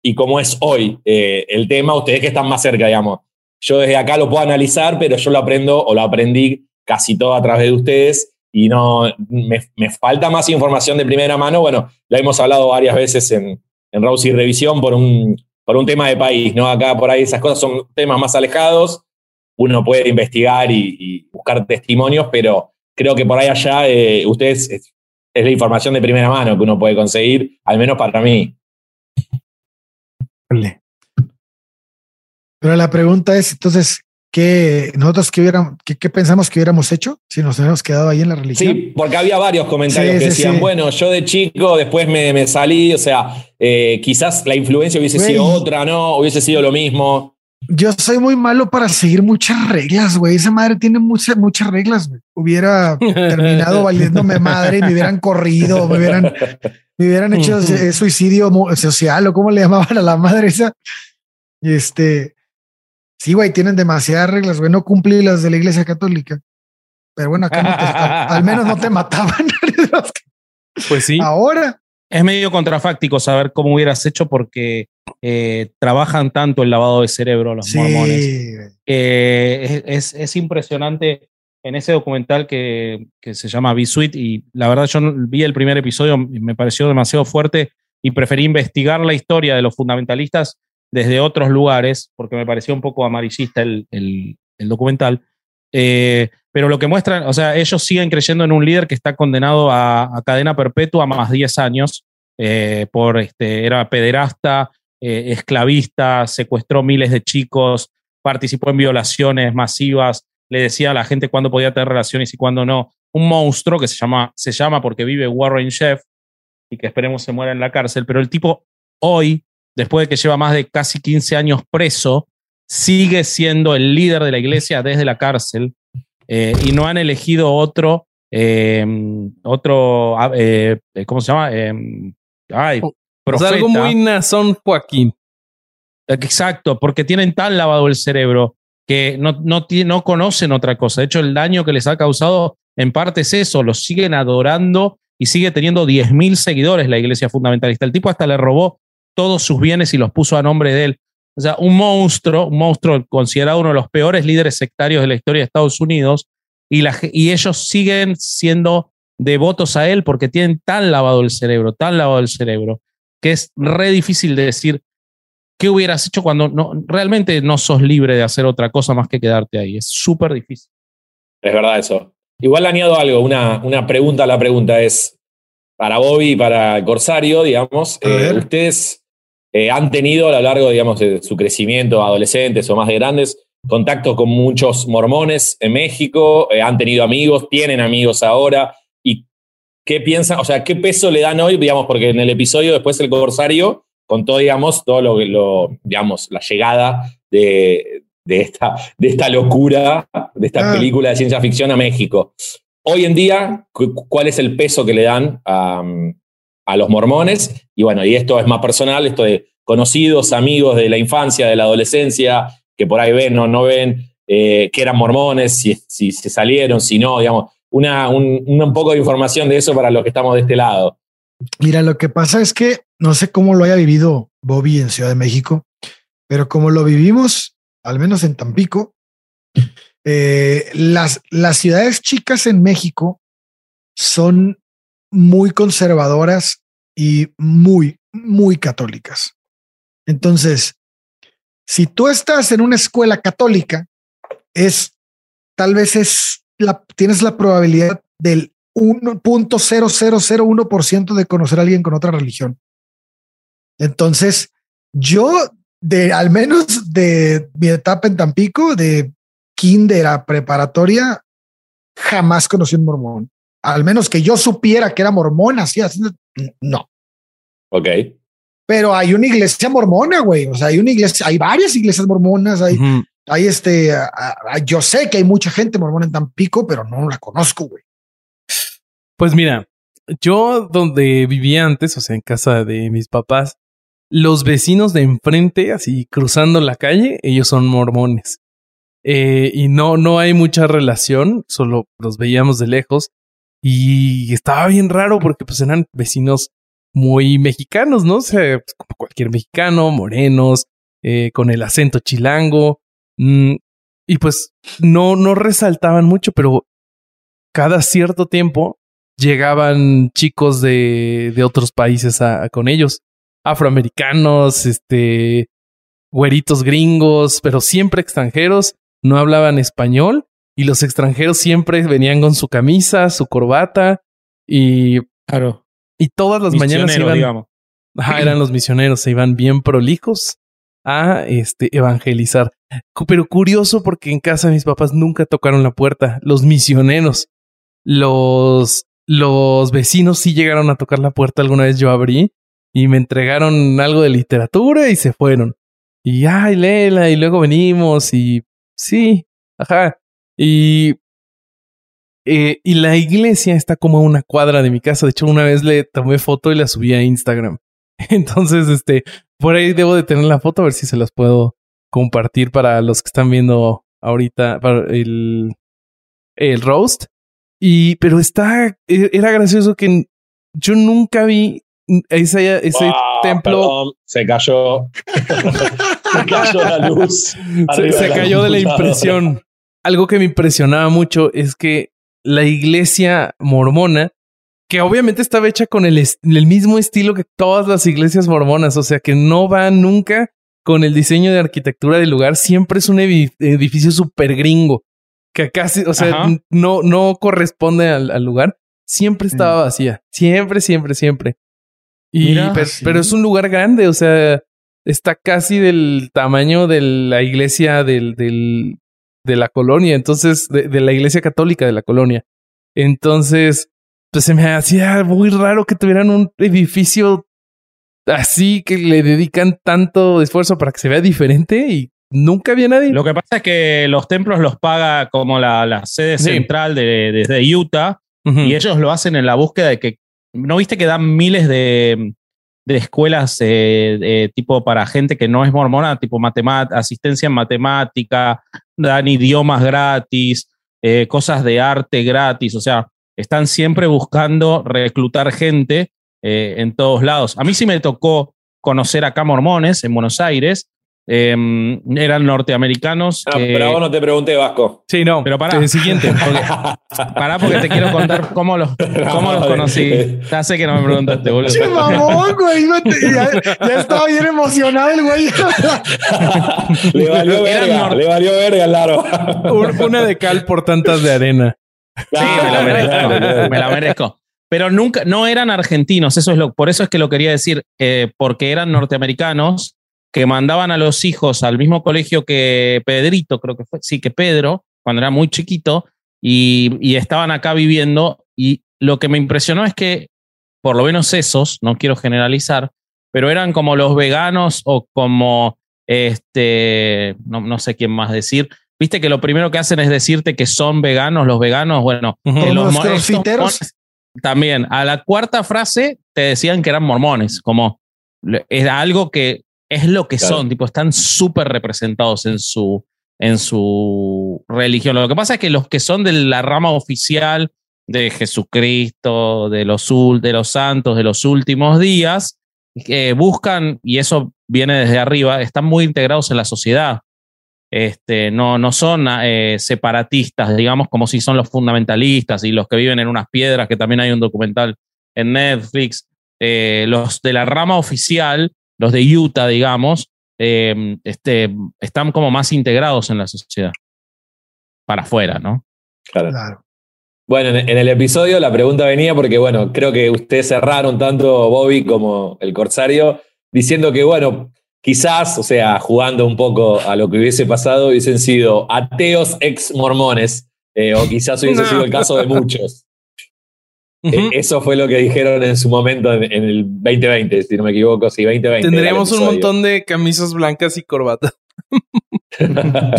y como es hoy eh, el tema, ustedes que están más cerca, digamos. Yo desde acá lo puedo analizar, pero yo lo aprendo o lo aprendí casi todo a través de ustedes y no me, falta más información de primera mano. Bueno, la hemos hablado varias veces en, en y Revisión por un, por un tema de país, ¿no? Acá por ahí esas cosas son temas más alejados. Uno puede investigar y, buscar testimonios, pero creo que por ahí allá eh, ustedes es la información de primera mano que uno puede conseguir, al menos para mí. Pero la pregunta es, entonces, ¿qué nosotros qué, hubiéramos, qué, pensamos que hubiéramos hecho si nos hubiéramos quedado ahí en la religión? Sí, porque había varios comentarios que decían, bueno, yo de chico después me, salí, o sea, eh, quizás la influencia hubiese sido otra, ¿no? Hubiese sido lo mismo. Yo soy muy malo para seguir muchas reglas, güey. Esa madre tiene muchas, muchas reglas, güey. Hubiera terminado valiéndome madre y me hubieran corrido, me hubieran, me hubieran hecho suicidio social o cómo le llamaban a la madre esa. Este, sí, güey, tienen demasiadas reglas, güey. No cumplí las de la iglesia católica. Pero bueno, acá al, menos no te mataban. pues sí. Ahora. Es medio contrafáctico saber cómo hubieras hecho porque eh, trabajan tanto el lavado de cerebro los mormones. es, es, impresionante en ese documental que, que se llama B-Suite y la verdad yo vi el primer episodio y me pareció demasiado fuerte y preferí investigar la historia de los fundamentalistas desde otros lugares porque me pareció un poco amarillista el, el, documental. Eh, pero lo que muestran, o sea, ellos siguen creyendo en un líder que está condenado a, cadena perpetua más 10 años eh, por, este, era pederasta, eh, esclavista, secuestró miles de chicos, participó en violaciones masivas, le decía a la gente cuándo podía tener relaciones y cuándo no. Un monstruo que se llama, se llama porque vive Warren Chef y que esperemos se muera en la cárcel, pero el tipo hoy, después de que lleva más de casi 15 años preso, sigue siendo el líder de la iglesia desde la cárcel eh, y no han elegido otro, em, otro, ah, eh, ¿cómo se llama? Em, ay, es algo muy Nazón Joaquín. Exacto, porque tienen tan lavado el cerebro que no, no, no conocen otra cosa. De hecho, el daño que les ha causado en parte es eso, los siguen adorando y sigue teniendo 10.000 seguidores la iglesia fundamentalista. El tipo hasta le robó todos sus bienes y los puso a nombre de él. O sea, un monstruo, un monstruo considerado uno de los peores líderes sectarios de la historia de Estados Unidos, y, la, y ellos siguen siendo devotos a él porque tienen tan lavado el cerebro, tan lavado el cerebro, que es re difícil de decir qué hubieras hecho cuando no, realmente no sos libre de hacer otra cosa más que quedarte ahí. Es súper difícil. Es verdad eso. Igual añado algo, una, una pregunta a la pregunta es, para Bobby y para Corsario, digamos, eh, ustedes eh, han tenido a lo largo, digamos, de su crecimiento, adolescentes o más de grandes, contacto con muchos mormones en México, eh, han tenido amigos, tienen amigos ahora, ¿Qué piensan? O sea, ¿qué peso le dan hoy? Digamos, porque en el episodio después el Corsario contó, digamos, todo lo, lo digamos, la llegada de, de, esta, de esta locura, de esta ah. película de ciencia ficción a México. Hoy en día, ¿cuál es el peso que le dan a, a los mormones? Y bueno, y esto es más personal, esto de conocidos, amigos de la infancia, de la adolescencia, que por ahí ven o no ven, eh, que eran mormones, si, si se salieron, si no, digamos una, un, un, poco de información de eso para los que estamos de este lado. Mira, lo que pasa es que no sé cómo lo haya vivido Bobby en Ciudad de México, pero como lo vivimos, al menos en Tampico, eh, las, las ciudades chicas en México son muy conservadoras y muy, muy católicas. Entonces, si tú estás en una escuela católica, es tal vez es la, tienes la probabilidad del 1.0001% de conocer a alguien con otra religión. Entonces, yo de al menos de mi etapa en Tampico, de kinder a preparatoria, jamás conocí un mormón. Al menos que yo supiera que era mormón, así, así, no. Ok. Pero hay una iglesia mormona, güey. O sea, hay una iglesia, hay varias iglesias mormonas, hay, hay este, yo sé que hay mucha gente mormona en Tampico, pero no la conozco, güey. Pues mira, yo donde vivía antes, o sea, en casa de mis papás, los vecinos de enfrente, así cruzando la calle, ellos son mormones. Eh, y no, no hay mucha relación, solo los veíamos de lejos. Y estaba bien raro porque pues eran vecinos muy mexicanos, ¿no? O sea, pues, como cualquier mexicano, morenos, eh, con el acento chilango. Mm, y pues no, no resaltaban mucho, pero cada cierto tiempo llegaban chicos de, de otros países a, con ellos afroamericanos, este, güeritos gringos, pero siempre extranjeros, no hablaban español y los extranjeros siempre venían con su camisa, su corbata y claro. y todas las mañanas iban, eran los misioneros, se iban bien prolijos a este evangelizar. Pero curioso porque en casa mis papás nunca tocaron la puerta, los misioneros, los los vecinos sí llegaron a tocar la puerta alguna vez yo abrí y me entregaron algo de literatura y se fueron. Y ay, Lela, y luego venimos y sí, ajá. Y, eh, y la iglesia está como a una cuadra de mi casa. De hecho, una vez le tomé foto y la subí a Instagram. Entonces, este, por ahí debo de tener la foto a ver si se las puedo compartir para los que están viendo ahorita para el, el roast. Y, pero está, e, era gracioso que yo nunca vi ese, ese templo. se cayó. se cayó la luz. Se, cayó de la impresión. Algo que me impresionaba mucho es que la iglesia mormona, que obviamente estaba hecha con el, el mismo estilo que todas las iglesias mormonas, o sea que no va nunca con el diseño de arquitectura del lugar, siempre es un edificio súper gringo, que casi, o sea, no, no corresponde al, al lugar, siempre estaba mm. vacía, siempre, siempre, siempre. Y, pero, es un lugar grande, o sea, está casi del tamaño de la iglesia del, del, de la colonia, entonces, de, de, la iglesia católica de la colonia. Entonces, pues se me hacía muy raro que tuvieran un edificio así que le dedican tanto esfuerzo para que se vea diferente y nunca había nadie. Lo que pasa es que los templos los paga como la, la sede central de, de, Utah y ellos lo hacen en la búsqueda de que ¿No viste que dan miles de, escuelas eh, tipo para gente que no es mormona, tipo asistencia en matemática, dan idiomas gratis, eh, cosas de arte gratis, o sea, están siempre buscando reclutar gente eh, en todos lados. A mí sí me tocó conocer acá mormones en Buenos Aires Em, eran norteamericanos. Ah, pero vos no te pregunté, Vasco. Sí, no. Pero para. El siguiente. Para pará, porque te quiero contar cómo los, cómo los conocí. Ya sé que no me preguntaste, boludo. Che, mamón, güey. Ya, estaba bien emocionado el güey. le valió verga. Le valió verga, claro. Una de cal por tantas de arena. Sí, me la merezco. me la merezco. Pero nunca, no eran argentinos. Eso es lo, por eso es que lo quería decir, eh, porque eran norteamericanos que mandaban a los hijos al mismo colegio que Pedrito, creo que fue, sí, que Pedro, cuando era muy chiquito, y, estaban acá viviendo. Y lo que me impresionó es que, por lo menos esos, no quiero generalizar, pero eran como los veganos o como, este, no, sé quién más decir. Viste que lo primero que hacen es decirte que son veganos, los veganos, bueno, los, los también, a la cuarta frase te decían que eran mormones, como era algo que es lo que son, tipo, están súper representados en su, en su religión. Lo que pasa es que los que son de la rama oficial de Jesucristo, de los, de los santos, de los últimos días, que buscan, y eso viene desde arriba, están muy integrados en la sociedad. Este, no, no son eh, separatistas, digamos, como si son los fundamentalistas y los que viven en unas piedras, que también hay un documental en Netflix. Eh, los de la rama oficial, los de Utah, digamos, eh, este, están como más integrados en la sociedad. Para afuera, ¿no? claro. Bueno, en, el episodio la pregunta venía porque, bueno, creo que ustedes cerraron tanto Bobby como el Corsario diciendo que, bueno, quizás, o sea, jugando un poco a lo que hubiese pasado, hubiesen sido ateos ex mormones, eh, o quizás hubiese sido el caso de muchos. Eh, eso fue lo que dijeron en su momento en, el 2020, si no me equivoco, sí, 2020. Tendríamos un montón de camisas blancas y corbatas. ah,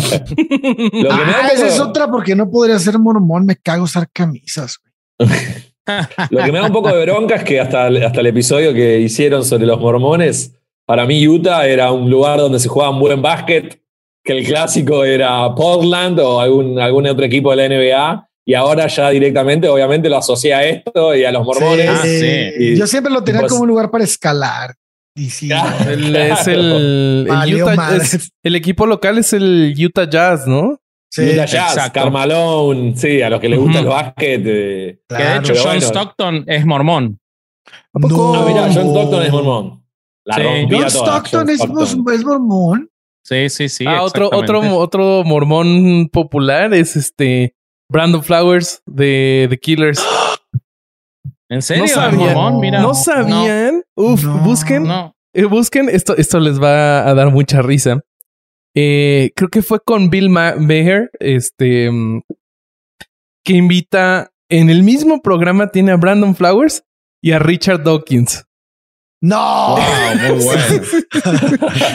esa es otra porque no podría ser mormón, me cago usar camisas. Lo que me da un poco de bronca es que hasta, hasta el episodio que hicieron sobre los mormones, para mí Utah era un lugar donde se jugaba un buen básquet, que el clásico era Portland o algún, algún otro equipo de la NBA. Y ahora ya directamente, obviamente, lo asocia a esto y a los mormones. Ah, Yo siempre lo tenía pues como un lugar para escalar. El, es el, el, equipo local es el Utah Jazz, ¿no? Sí, Utah Jazz, Carmalone, sí, a los que les gusta el básquet. Eh, que de hecho John Stockton es mormón. No, mira, John Stockton es mormón. La John, Stockton, es, mormón. Sí, sí, sí. Ah, otro, otro, otro mormón popular es este Brandon Flowers de The Killers. ¿En serio? No sabían. Mira. No sabían. Uf, busquen. Eh, busquen. Esto, esto les va a dar mucha risa. Eh, creo que fue con Bill Maher, este, mm, que invita en el mismo programa tiene a Brandon Flowers y a Richard Dawkins. No, muy bueno.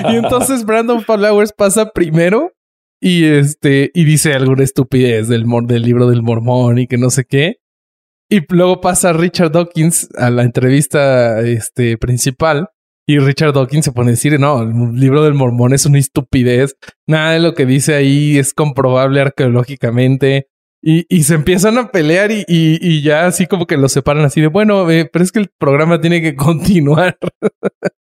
y entonces Brandon Flowers pasa primero y este y dice alguna estupidez del, del libro del mormón y que no sé qué. Y luego pasa Richard Dawkins a la entrevista este, principal. Y Richard Dawkins se pone a decir, no, el libro del mormón es una estupidez. Nada de lo que dice ahí es comprobable arqueológicamente. Y, y se empiezan a pelear y, y, ya así como que lo separan así de, bueno, eh, pero es que el programa tiene que continuar.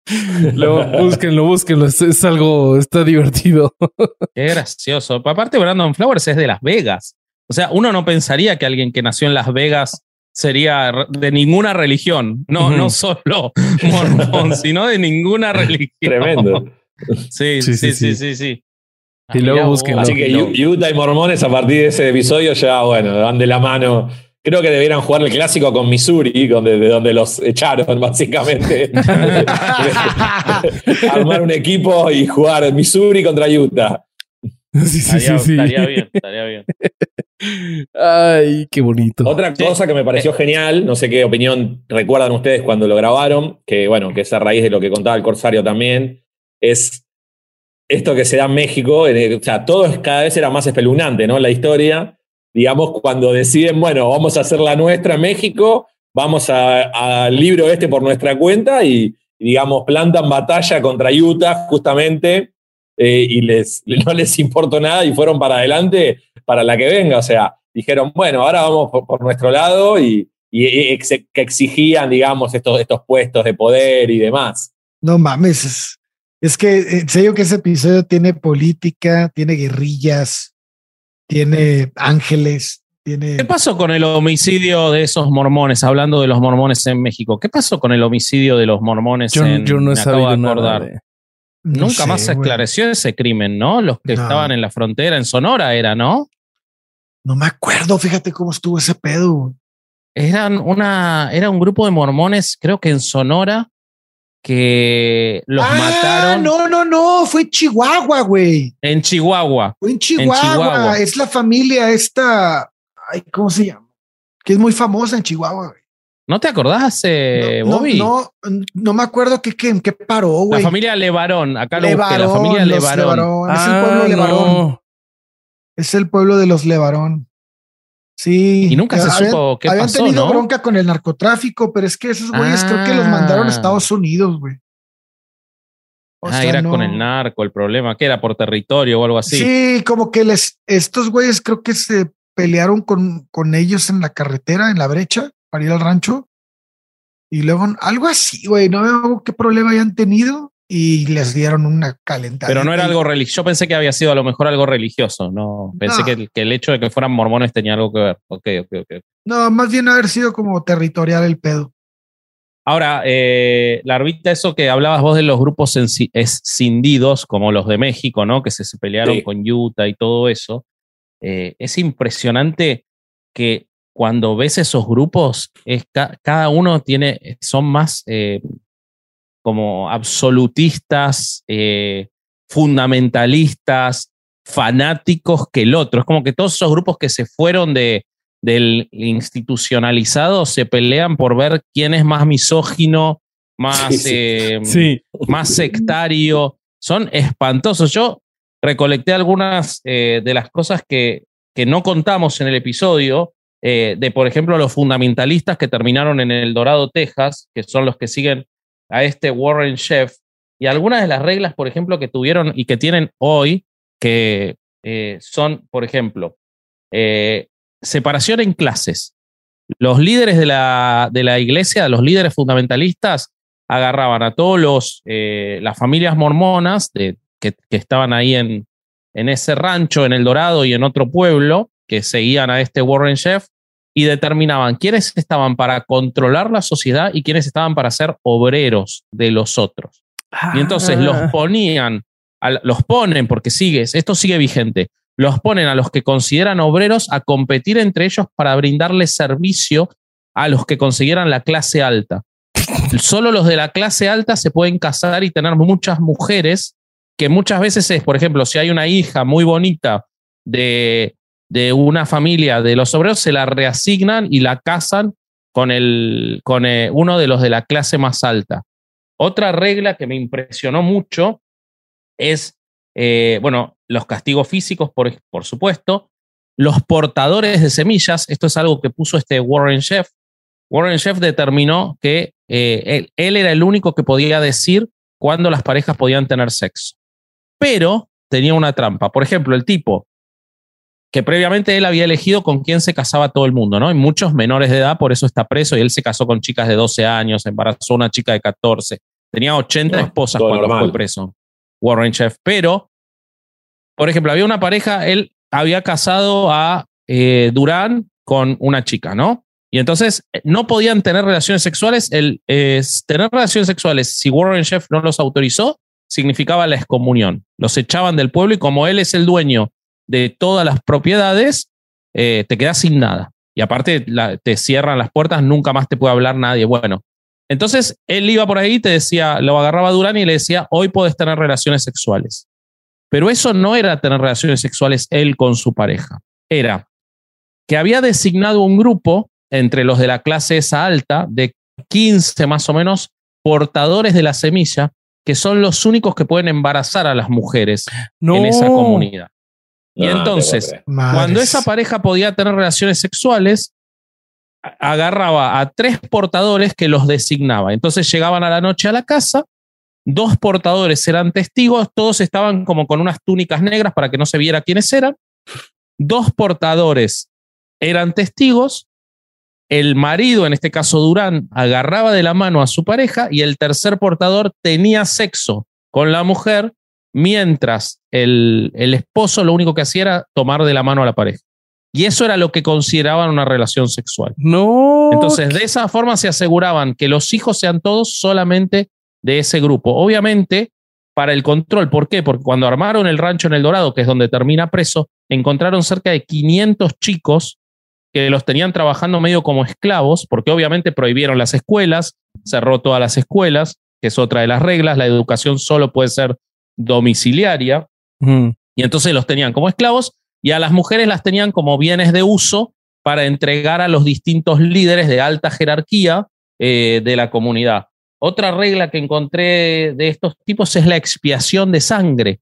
luego búsquenlo, búsquenlo. Es, es, algo, está divertido. Qué gracioso. Aparte, Brandon Flowers es de Las Vegas. O sea, uno no pensaría que alguien que nació en Las Vegas sería de ninguna religión, no, no solo mormón, sino de ninguna religión. Tremendo. Sí, sí, sí, sí, sí. Y luego busquen. Así que Utah y mormones a partir de ese episodio ya, bueno, van de la mano. Creo que debieran jugar el clásico con Missouri, donde, de donde los echaron, básicamente. Armar un equipo y jugar Missouri contra Utah. Sí, sí, sí, sí. Estaría bien, estaría bien. Ay, qué bonito. Otra cosa que me pareció genial, no sé qué opinión recuerdan ustedes cuando lo grabaron, que bueno, que es a raíz de lo que contaba el Corsario también, es esto que se da en México, o sea, todo cada vez era más espeluznante, ¿no? La historia, digamos, cuando deciden, bueno, vamos a hacer la nuestra en México, vamos al libro este por nuestra cuenta y, digamos, plantan batalla contra Utah justamente eh, y les, no les importó nada y fueron para adelante para la que venga. O sea, dijeron, bueno, ahora vamos por, nuestro lado y, que exigían, digamos, estos, estos puestos de poder y demás. No mames, es, que en serio que ese episodio tiene política, tiene guerrillas, tiene ángeles, tiene... ¿Qué pasó con el homicidio de esos mormones? Hablando de los mormones en México, ¿qué pasó con el homicidio de los mormones yo, en Yo no he sabido nada Nunca más se esclareció ese crimen, ¿no? Los que estaban en la frontera, en Sonora era, ¿no? No me acuerdo, fíjate cómo estuvo ese pedo. Eran una, era un grupo de mormones, creo que en Sonora, que los ah, mataron. No, no, no, fue en Chihuahua, güey. En Chihuahua. Fue en Chihuahua. Es la familia esta, ay, ¿cómo se llama? Que es muy famosa en Chihuahua, güey. ¿No te acordás, eh, Bobby? No, no, me acuerdo qué, qué, qué paró, güey. La familia Levarón, acá lo busqué, la familia Levarón. es el pueblo ah, Levarón. Es el pueblo de los Levarón. Sí. Y nunca se supo qué habían pasó, Habían tenido ¿no? bronca con el narcotráfico, pero es que esos güeyes creo que los mandaron a ah. Estados Unidos, güey. ah, era con el narco el problema, que era por territorio o algo así. Sí, como que les, estos güeyes creo que se pelearon con, con ellos en la carretera, en la brecha, para ir al rancho. Y luego algo así, güey, no veo qué problema hayan tenido y les dieron una calentada. Pero no era algo religioso. Yo pensé que había sido a lo mejor algo religioso, no. Pensé Que, que, el hecho de que fueran mormones tenía algo que ver. Ok, ok, ok. No, más bien haber sido como territorial el pedo. Ahora, eh, Larvita, eso que hablabas vos de los grupos escindidos, como los de México, ¿no? Que se, se pelearon con Utah y todo eso. Eh, es impresionante que cuando ves esos grupos, cada uno tiene, son más eh, como absolutistas, eh, fundamentalistas, fanáticos que el otro. Es como que todos esos grupos que se fueron de, del institucionalizado se pelean por ver quién es más misógino, más, eh, más sectario. Son espantosos. Yo recolecté algunas de las cosas que, que no contamos en el episodio, eh, de, por ejemplo, los fundamentalistas que terminaron en El Dorado, Texas, que son los que siguen a este Warren Chef, y algunas de las reglas, por ejemplo, que tuvieron y que tienen hoy, que eh, son, por ejemplo, eh, separación en clases. Los líderes de la, de la iglesia, los líderes fundamentalistas, agarraban a todos los las familias mormonas que, estaban ahí en, en ese rancho, en El Dorado y en otro pueblo, que seguían a este Warren Chef y determinaban quiénes estaban para controlar la sociedad y quiénes estaban para ser obreros de los otros. Y entonces los ah. ponían, los ponen, porque sigues, esto sigue vigente, los ponen a los que consideran obreros a competir entre ellos para brindarles servicio a los que consiguieran la clase alta. Solo los de la clase alta se pueden casar y tener muchas mujeres, que muchas veces es, por ejemplo, si hay una hija muy bonita de de una familia de los obreros, se la reasignan y la casan con, el, con eh, uno de los de la clase más alta. Otra regla que me impresionó mucho es, eh, bueno, los castigos físicos, por, por supuesto, los portadores de semillas, esto es algo que puso este Warren Chef. Warren Chef determinó que eh, él, él, era el único que podía decir cuándo las parejas podían tener sexo. Pero tenía una trampa. Por ejemplo, el tipo que previamente él había elegido con quién se casaba todo el mundo, ¿no? Hay muchos menores de edad, por eso está preso, y él se casó con chicas de 12 años, embarazó a una chica de 14, tenía 80 esposas cuando fue preso, Warren Chef. Pero, por ejemplo, había una pareja, él había casado a eh, Durán con una chica, ¿no? Y entonces eh, no podían tener relaciones sexuales. El, tener relaciones sexuales, si Warren Chef no los autorizó, significaba la excomunión. Los echaban del pueblo y como él es el dueño de todas las propiedades, eh, te quedas sin nada. Y aparte te cierran las puertas, nunca más te puede hablar nadie. Bueno, entonces él iba por ahí, te decía, lo agarraba Durán y le decía, hoy puedes tener relaciones sexuales. Pero eso no era tener relaciones sexuales él con su pareja. Era que había designado un grupo entre los de la clase esa alta, de 15 más o menos, portadores de la semilla, que son los únicos que pueden embarazar a las mujeres en esa comunidad. Y entonces, cuando esa pareja podía tener relaciones sexuales, agarraba a tres portadores que los designaba. Entonces llegaban a la noche a la casa, dos portadores eran testigos, todos estaban como con unas túnicas negras para que no se viera quiénes eran. Dos portadores eran testigos, el marido, en este caso Durán, agarraba de la mano a su pareja y el tercer portador tenía sexo con la mujer mientras el, esposo lo único que hacía era tomar de la mano a la pareja. Y eso era lo que consideraban una relación sexual. No. Entonces, de esa forma se aseguraban que los hijos sean todos solamente de ese grupo. Obviamente, para el control. ¿Por qué? Porque cuando armaron el rancho en El Dorado, que es donde termina preso, encontraron cerca de 500 chicos que los tenían trabajando medio como esclavos, porque obviamente prohibieron las escuelas, cerró todas las escuelas, que es otra de las reglas, la educación solo puede ser domiciliaria, y entonces los tenían como esclavos y a las mujeres las tenían como bienes de uso para entregar a los distintos líderes de alta jerarquía eh, de la comunidad. Otra regla que encontré de estos tipos es la expiación de sangre.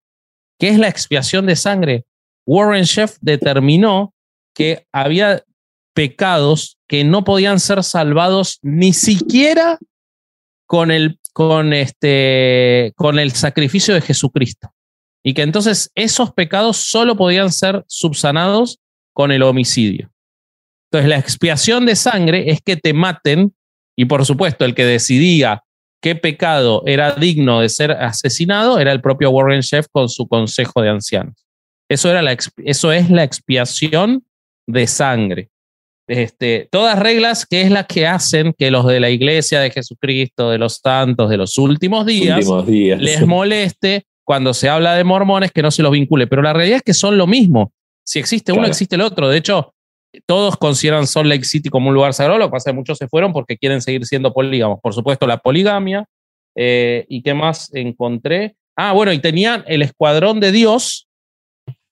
¿Qué es la expiación de sangre? Warren Chef determinó que había pecados que no podían ser salvados ni siquiera con el con, este, con el sacrificio de Jesucristo. Y que entonces esos pecados solo podían ser subsanados con el homicidio. Entonces, la expiación de sangre es que te maten y, por supuesto, el que decidía qué pecado era digno de ser asesinado era el propio Warren Chef con su consejo de ancianos. Eso, era la, eso es la expiación de sangre. Este, todas reglas que es las que hacen que los de la iglesia de Jesucristo, de los santos, de los últimos días, les moleste cuando se habla de mormones que no se los vincule. Pero la realidad es que son lo mismo. Si existe uno, existe el otro. De hecho, todos consideran Salt Lake City como un lugar sagrado, lo que pasa es que muchos se fueron porque quieren seguir siendo polígamos. Por supuesto, la poligamia. Eh, ¿Y qué más encontré? Ah, bueno, y tenían el Escuadrón de Dios,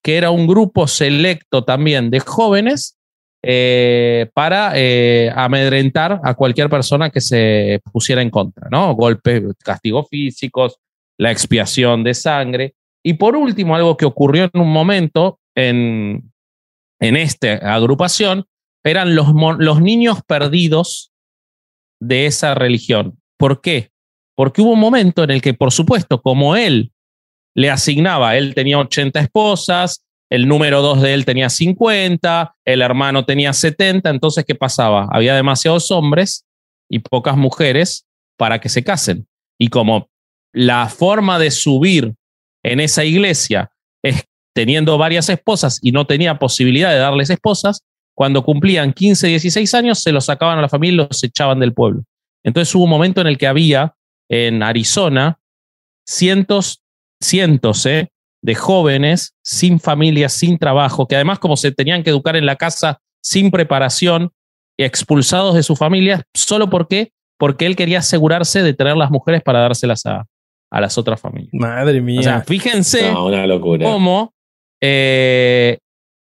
que era un grupo selecto también de jóvenes eh, para eh, amedrentar a cualquier persona que se pusiera en contra, ¿no? Golpes, castigos físicos, la expiación de sangre. Y por último, algo que ocurrió en un momento en, en esta agrupación eran los, los niños perdidos de esa religión. ¿Por qué? Porque hubo un momento en el que, por supuesto, como él le asignaba, él tenía 80 esposas, el número 2 de él tenía 50, el hermano tenía 70, entonces, ¿qué pasaba? Había demasiados hombres y pocas mujeres para que se casen. Y como la forma de subir en esa iglesia es teniendo varias esposas y no tenía posibilidad de darles esposas, cuando cumplían 15, 16 años, se los sacaban a la familia y los echaban del pueblo. Entonces hubo un momento en el que había en Arizona cientos, cientos ¿eh? De jóvenes sin familia, sin trabajo, que además como se tenían que educar en la casa sin preparación, expulsados de su familia, solo porque, porque él quería asegurarse de tener las mujeres para dárselas a, a las otras familias. Madre mía. O sea, fíjense cómo eh,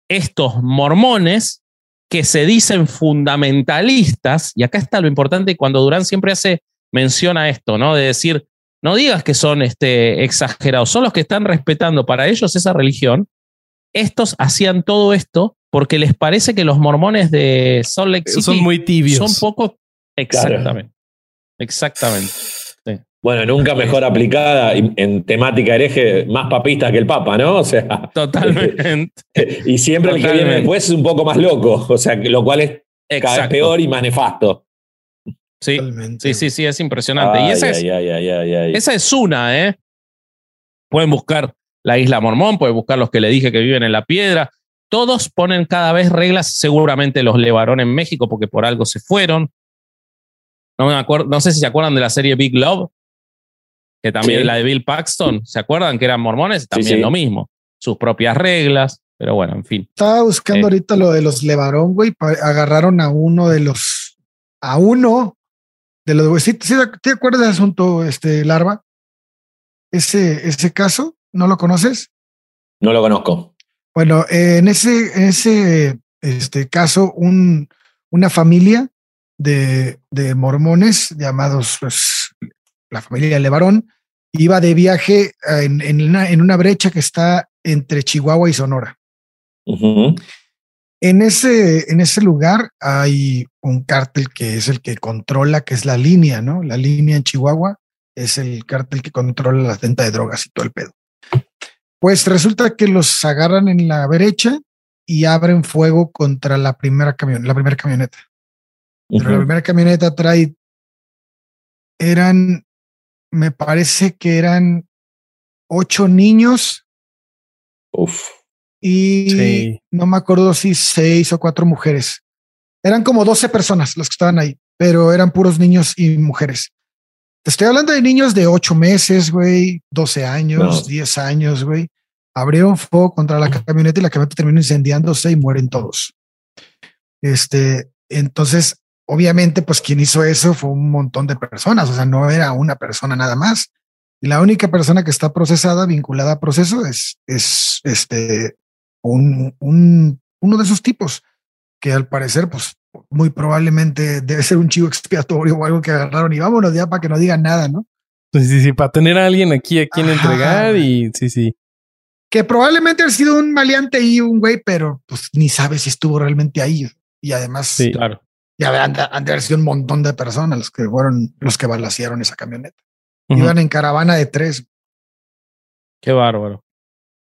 estos mormones que se dicen fundamentalistas, y acá está lo importante, cuando Durán siempre hace mención a esto, ¿no? De decir, no digas que son este, exagerados, son los que están respetando para ellos esa religión. Estos hacían todo esto porque les parece que los mormones de Salt Lake City son muy tibios. Son poco. Exactamente. Exactamente. Bueno, nunca mejor aplicada en temática hereje, más papista que el Papa, ¿no? O sea. Totalmente. y siempre el que viene después es un poco más loco, o sea, lo cual es cada vez peor y más nefasto. Sí, sí, sí, sí, es impresionante. y esa, es, esa es una, ¿eh? Pueden buscar la isla Mormón, pueden buscar los que le dije que viven en la piedra. Todos ponen cada vez reglas, seguramente los levaron en México porque por algo se fueron. No, me acuerdo, no sé si se acuerdan de la serie Big Love, que también la de Bill Paxton. ¿Se acuerdan que eran mormones? También lo mismo. Sus propias reglas, pero bueno, en fin. Estaba buscando eh. ahorita lo de los Levarón, güey. Agarraron a uno de los, a uno de los, ¿sí, te acuerdas del asunto, este, Larva? Ese, ese caso, ¿no lo conoces? No lo conozco. Bueno, en ese, en ese este caso, un, una familia de, de mormones llamados pues, la familia Levarón, iba de viaje en, en, una, en, una, brecha que está entre Chihuahua y Sonora. En ese, en ese lugar hay un cártel que es el que controla, que es la línea, ¿no? La línea en Chihuahua es el cártel que controla la venta de drogas y todo el pedo. Pues resulta que los agarran en la brecha y abren fuego contra la primera, camion la primera camioneta. Pero la primera camioneta trae, eran, me parece que eran ocho niños. Uf y no me acuerdo si seis o cuatro mujeres. Eran como 12 personas los que estaban ahí, pero eran puros niños y mujeres. Te estoy hablando de niños de ocho meses, güey, 12 años, 10 años, güey. Abrieron fuego contra la camioneta y la camioneta terminó incendiándose y mueren todos. Este, entonces, obviamente, pues quien hizo eso fue un montón de personas, o sea, no era una persona nada más. Y la única persona que está procesada, vinculada a proceso, es, es este, un, un, uno de esos tipos que al parecer, pues muy probablemente debe ser un chivo expiatorio o algo que agarraron y vámonos ya para que no digan nada, ¿no? Sí, sí, sí, para tener a alguien aquí a quien entregar y sí, sí. Que probablemente ha sido un maleante y un güey, pero pues ni sabe si estuvo realmente ahí. Y además, sí, claro. Ya han, de haber sido un montón de personas los que fueron los que balasearon esa camioneta. Iban en caravana de tres. Qué bárbaro.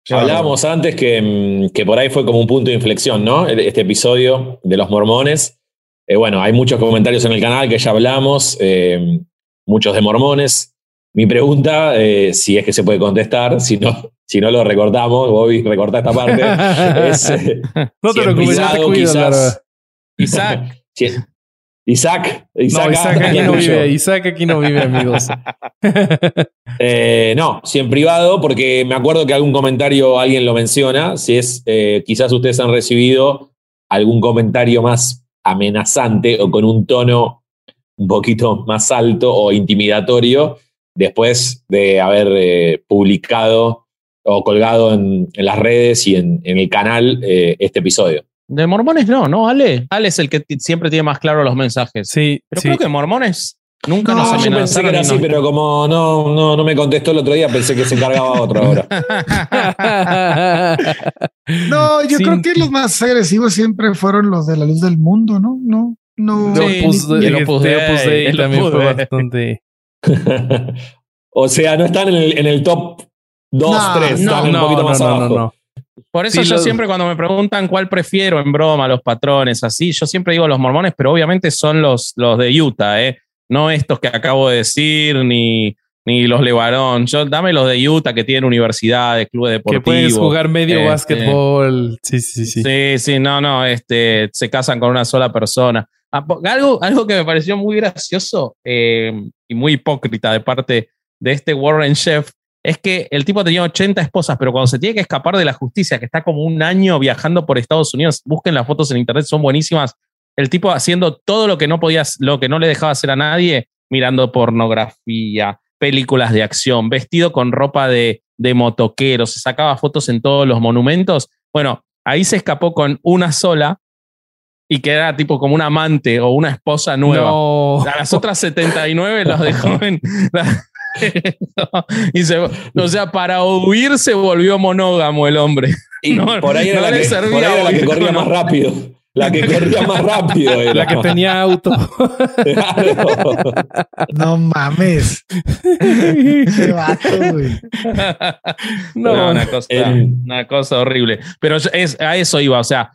Hablábamos antes que, mm, que, por ahí fue como un punto de inflexión, ¿no? Este episodio de los mormones. Eh, bueno, hay muchos comentarios en el canal que ya hablamos, eh, muchos de mormones. Mi pregunta, eh, si es que se puede contestar, si no, si no lo recortamos, Bobby, recorta esta parte. es, no te preocupes, quizás, Isaac. Isaac. Isaac, no, Isaac aquí no vive, Isaac aquí no vive, amigos. eh, no, si en privado, porque me acuerdo que algún comentario alguien lo menciona. Si es, eh, quizás ustedes han recibido algún comentario más amenazante o con un tono un poquito más alto o intimidatorio después de haber eh, publicado o colgado en, en, las redes y en, en el canal eh, este episodio. De mormones no, ¿no? Ale. Ale es el que siempre tiene más claro los mensajes. Sí. Pero sí. creo que mormones nunca no, nos amenazaron. Yo pensé que era así, pero como no, no, no me contestó el otro día, pensé que se encargaba otro ahora. no, yo sí. creo que los más agresivos siempre fueron los de la luz del mundo, ¿no? No, no. Sí, Opus, el Opus Dei, Opus Dei el también fue bastante. o sea, no están en el, en el top 2, no, 3, no, están no, un poquito más abajo. Por eso sí, yo los... siempre cuando me preguntan cuál prefiero en broma, los patrones, así, yo siempre digo los mormones, pero obviamente son los, los de Utah, ¿eh? No estos que acabo de decir, ni, ni los Levarón. Yo, dame los de Utah que tienen universidades, clubes deportivos. Que puedes jugar medio este, básquetbol. Sí, sí, sí. Sí, sí, no, no, este, se casan con una sola persona. Algo, algo que me pareció muy gracioso eh, y muy hipócrita de parte de este Warren Chef es que el tipo tenía 80 esposas, pero cuando se tiene que escapar de la justicia, que está como un año viajando por Estados Unidos, busquen las fotos en internet, son buenísimas. El tipo haciendo todo lo que no podía, lo que no le dejaba hacer a nadie, mirando pornografía, películas de acción, vestido con ropa de, de motoquero, se sacaba fotos en todos los monumentos. Bueno, ahí se escapó con una sola y que era tipo como un amante o una esposa nueva. No. A las otras 79 las dejó en. y se, o sea, para huir se volvió monógamo el hombre. Y no, por ahí era, no la, que, por ahí era la que corría más rápido. La que corría más rápido. Era. La que tenía auto. Claro. No mames. Qué vato, güey. No, no una, cosa, el... una cosa horrible. Pero es, a eso iba, o sea,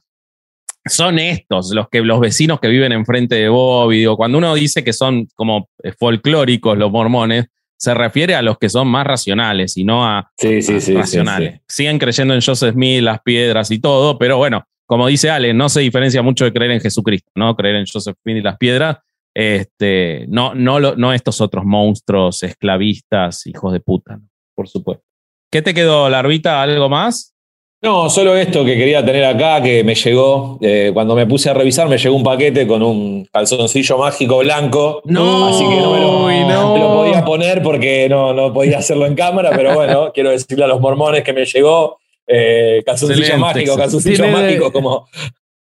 son estos los que los vecinos que viven enfrente de Bobby. Digo, cuando uno dice que son como folclóricos los mormones, se refiere a los que son más racionales y no a, sí, sí, sí, racionales. Sí, Siguen creyendo en Joseph Smith, las piedras y todo, pero bueno, como dice Ale, no se diferencia mucho de creer en Jesucristo, ¿no? Creer en Joseph Smith y las piedras. Este, no, no, no estos otros monstruos esclavistas, hijos de puta, ¿no? por supuesto. ¿Qué te quedó, Larvita? ¿Algo más? No, solo esto que quería tener acá, que me llegó, eh, cuando me puse a revisar, me llegó un paquete con un calzoncillo mágico blanco. No, así que no me lo, no. Me lo podía poner porque no, no podía hacerlo en cámara, pero bueno, quiero decirle a los mormones que me llegó eh, calzoncillo Excelente. mágico, calzoncillo mágico, de... como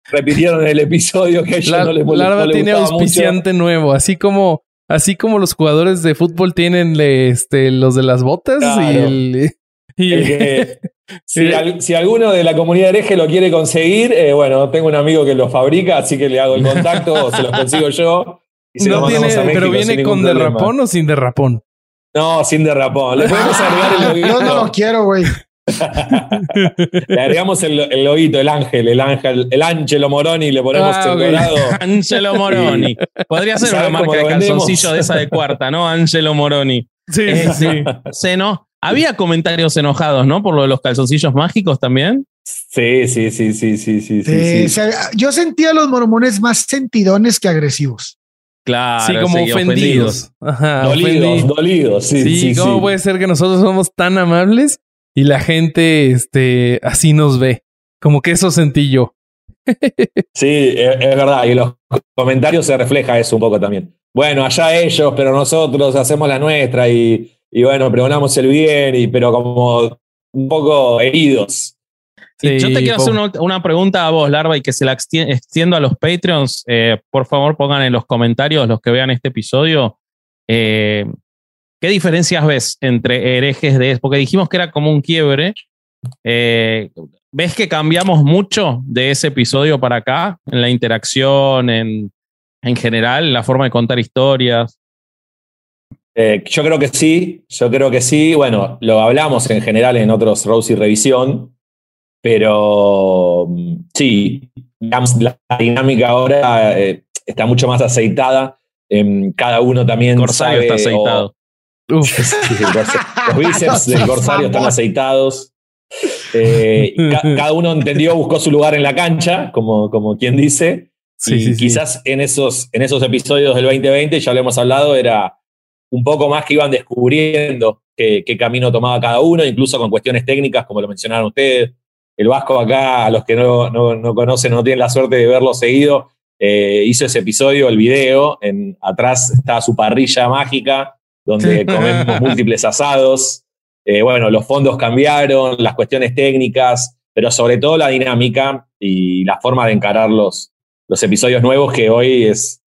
repitieron en el episodio que La, no les, Larva no tiene auspiciante mucho. nuevo, así como así como los jugadores de fútbol tienen este, los de las botas Claro. y el y- El que- si, al- si alguno de la comunidad hereje lo quiere conseguir, eh, bueno, tengo un amigo que lo fabrica, así que le hago el contacto o se los consigo yo. y se no los tiene, mandamos a México pero viene con problema. derrapón o sin derrapón. No, sin derrapón. Le podemos agregar el loguito. Yo no lo quiero, güey. Le agregamos el, el loguito, el ángel, el ángel, el Angelo Moroni, le ponemos Ah, el ok. dorado. Angelo Moroni. Podría ser una ¿Sabes marca de lo vendemos? calzoncillo de esa de cuarta, ¿no? Angelo Moroni. Sí, Eh, sí. Se no, había comentarios enojados, ¿no? Por lo de los calzoncillos mágicos también. Sí, sí, sí, sí, sí, sí, sí. Eh, sí. o sea, yo sentía a los mormones más sentidones que agresivos. Claro, Sí, como sí, ofendidos. Ajá, Dolidos, ofendidos. dolidos, sí, Sí, sí, ¿cómo sí. puede ser que nosotros somos tan amables y la gente este, así nos ve? Como que eso sentí yo. Sí, es, es verdad. Y los comentarios se refleja eso un poco también. Bueno, allá ellos, pero nosotros hacemos la nuestra y, y bueno, pregonamos el bien, y, pero como un poco heridos. Yo te quiero hacer una, una pregunta a vos, Larva, y que se la extien- extiendo a los Patreons. Eh, por favor, pongan en los comentarios los que vean este episodio. eh, ¿Qué diferencias ves entre herejes de Porque dijimos que era como un quiebre. Eh, ¿Ves que cambiamos mucho de ese episodio para acá? En la interacción, en, en general, en la forma de contar historias. Eh, yo creo que sí, yo creo que sí. Bueno, lo hablamos en general en otros Rose y Revisión, pero mm, sí, digamos, la dinámica ahora eh, está mucho más aceitada. Em, cada uno también Corsario sabe, está aceitado. o- Sí, el corsa- los bíceps del Corsario están aceitados. Eh, ca- cada uno entendió, buscó su lugar en la cancha, como, como quien dice. Sí, y sí, sí. quizás en esos, en esos episodios del 2020, ya lo hemos hablado, era un poco más que iban descubriendo qué, qué camino tomaba cada uno, incluso con cuestiones técnicas, como lo mencionaron ustedes. El Vasco acá, a los que no, no, no conocen, no tienen la suerte de verlo seguido, eh, hizo ese episodio, el video, en, atrás está su parrilla mágica, donde comemos múltiples asados. Eh, bueno, los fondos cambiaron, las cuestiones técnicas, pero sobre todo la dinámica y la forma de encarar los, los episodios nuevos que hoy es,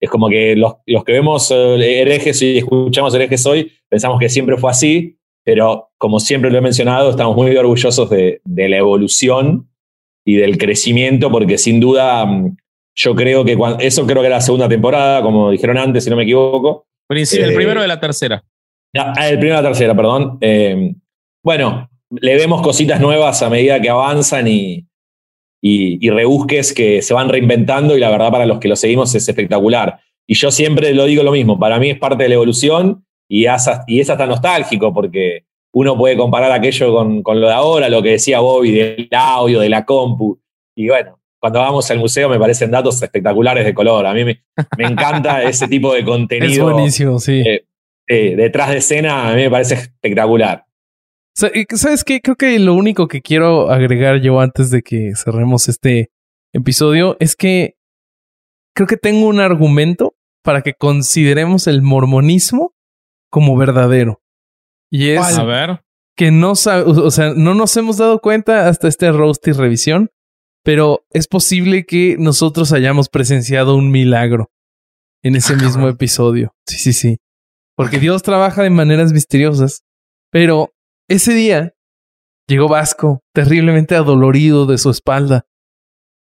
es como que los, los que vemos eh, herejes y escuchamos herejes hoy, pensamos que siempre fue así, pero como siempre lo he mencionado, estamos muy orgullosos de, de la evolución y del crecimiento, porque sin duda mm, yo creo que cuando, eso creo que era la segunda temporada, como dijeron antes, si no me equivoco, Princi- el Eh, primero de la tercera. Ah, ah, el primero y la tercera, perdón. Eh, bueno, le vemos cositas nuevas a medida que avanzan y, y, y rebusques que se van reinventando y la verdad para los que lo seguimos es espectacular. Y yo siempre lo digo lo mismo, para mí es parte de la evolución y, hasta- y es hasta nostálgico porque uno puede comparar aquello con, con lo de ahora, lo que decía Bobby del audio, de la compu. Y bueno, cuando vamos al museo me parecen datos espectaculares de color. A mí me, me encanta ese tipo de Es contenido. buenísimo, sí. Eh, eh, detrás de escena a mí me parece espectacular. ¿Sabes qué? Creo que lo único que quiero agregar yo antes de que cerremos este episodio es que creo que tengo un argumento para que consideremos el mormonismo como verdadero. Y es A ver. que no o sea, no nos hemos dado cuenta hasta este roast y revisión, pero es posible que nosotros hayamos presenciado un milagro en ese Ah, mismo episodio. Sí, sí, sí. Porque Dios trabaja de maneras misteriosas, pero ese día llegó Vasco terriblemente adolorido de su espalda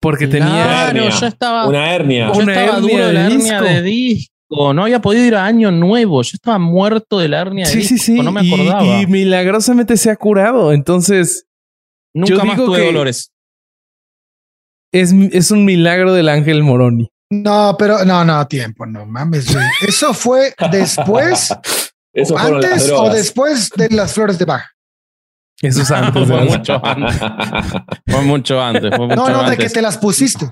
porque tenía Claro, hernia. yo estaba, Una hernia. yo Una estaba hernia duro de la hernia de disco. No había podido ir a Año Nuevo. Yo estaba muerto de la hernia de Sí, disco. sí, sí. No me y- acordaba. Y, milagrosamente se ha curado. Entonces, Nunca yo más digo tuve que- dolores. es, es un milagro del ángel Moroni. No, pero no, no, tiempo, no mames. Eso fue después, Eso fueron las antes o después de las flores de Bach. Eso es antes. Fue mucho antes. Fue mucho antes. Fue mucho No, no, de que te las pusiste.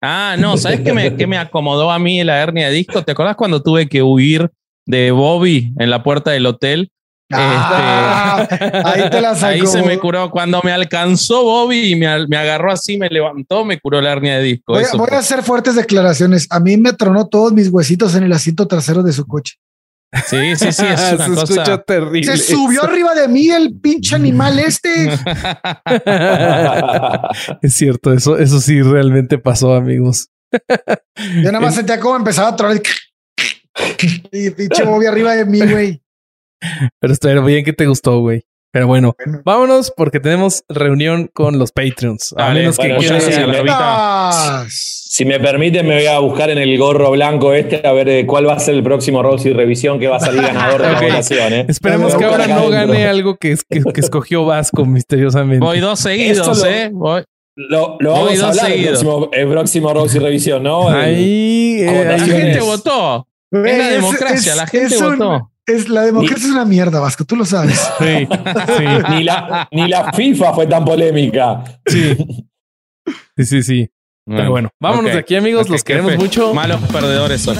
Ah, no, ¿sabes qué me, qué me acomodó a mí la hernia de disco? ¿Te acordás cuando tuve que huir de Bobby en la puerta del hotel? Ah, ahí te las Ahí se me curó. Cuando me alcanzó Bobby y me, agarró así, me levantó, me curó la hernia de disco. Voy, voy a hacer fuertes declaraciones. A mí me tronó todos mis huesitos en el asiento trasero de su coche. Sí, sí, sí, es una se escucha terrible. Se subió arriba de mí el pinche animal este. es cierto, eso, eso sí realmente pasó, amigos. Yo nada más sentía como empezaba a tronar. Y pinche Bobby arriba de mí, güey. Pero espero bien que te gustó, güey. Pero bueno, Bueno. vámonos porque tenemos reunión con los Patreons. A Dale, menos que quieras decir- la- Si me permite, me voy a buscar en el gorro blanco este a ver eh, cuál va a ser el próximo Rose y revisión que va a salir ganador de la votación. ¿eh? Esperemos que ahora no gane algo que, es- que, que escogió Vasco misteriosamente. Voy dos seguidos, Esto lo- ¿eh? Voy. Lo, lo Voy vamos a dos hablar el seguidos. próximo, el próximo Rose y revisión, ¿no? Ahí, eh, La gente votó. Es la democracia, es- la gente es un- votó. Es, la democracia es una mierda, Vasco, tú lo sabes. Sí, sí, ni, la, ni la FIFA fue tan polémica. sí. Sí, sí, sí. Pero bueno, vámonos de aquí, amigos. Los queremos mucho. Malos perdedores son.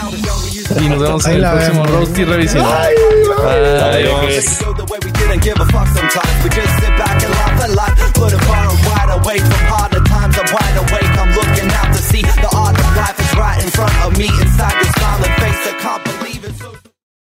Y nos vemos en el próximo vemos. Roast y Revisión. Adiós. go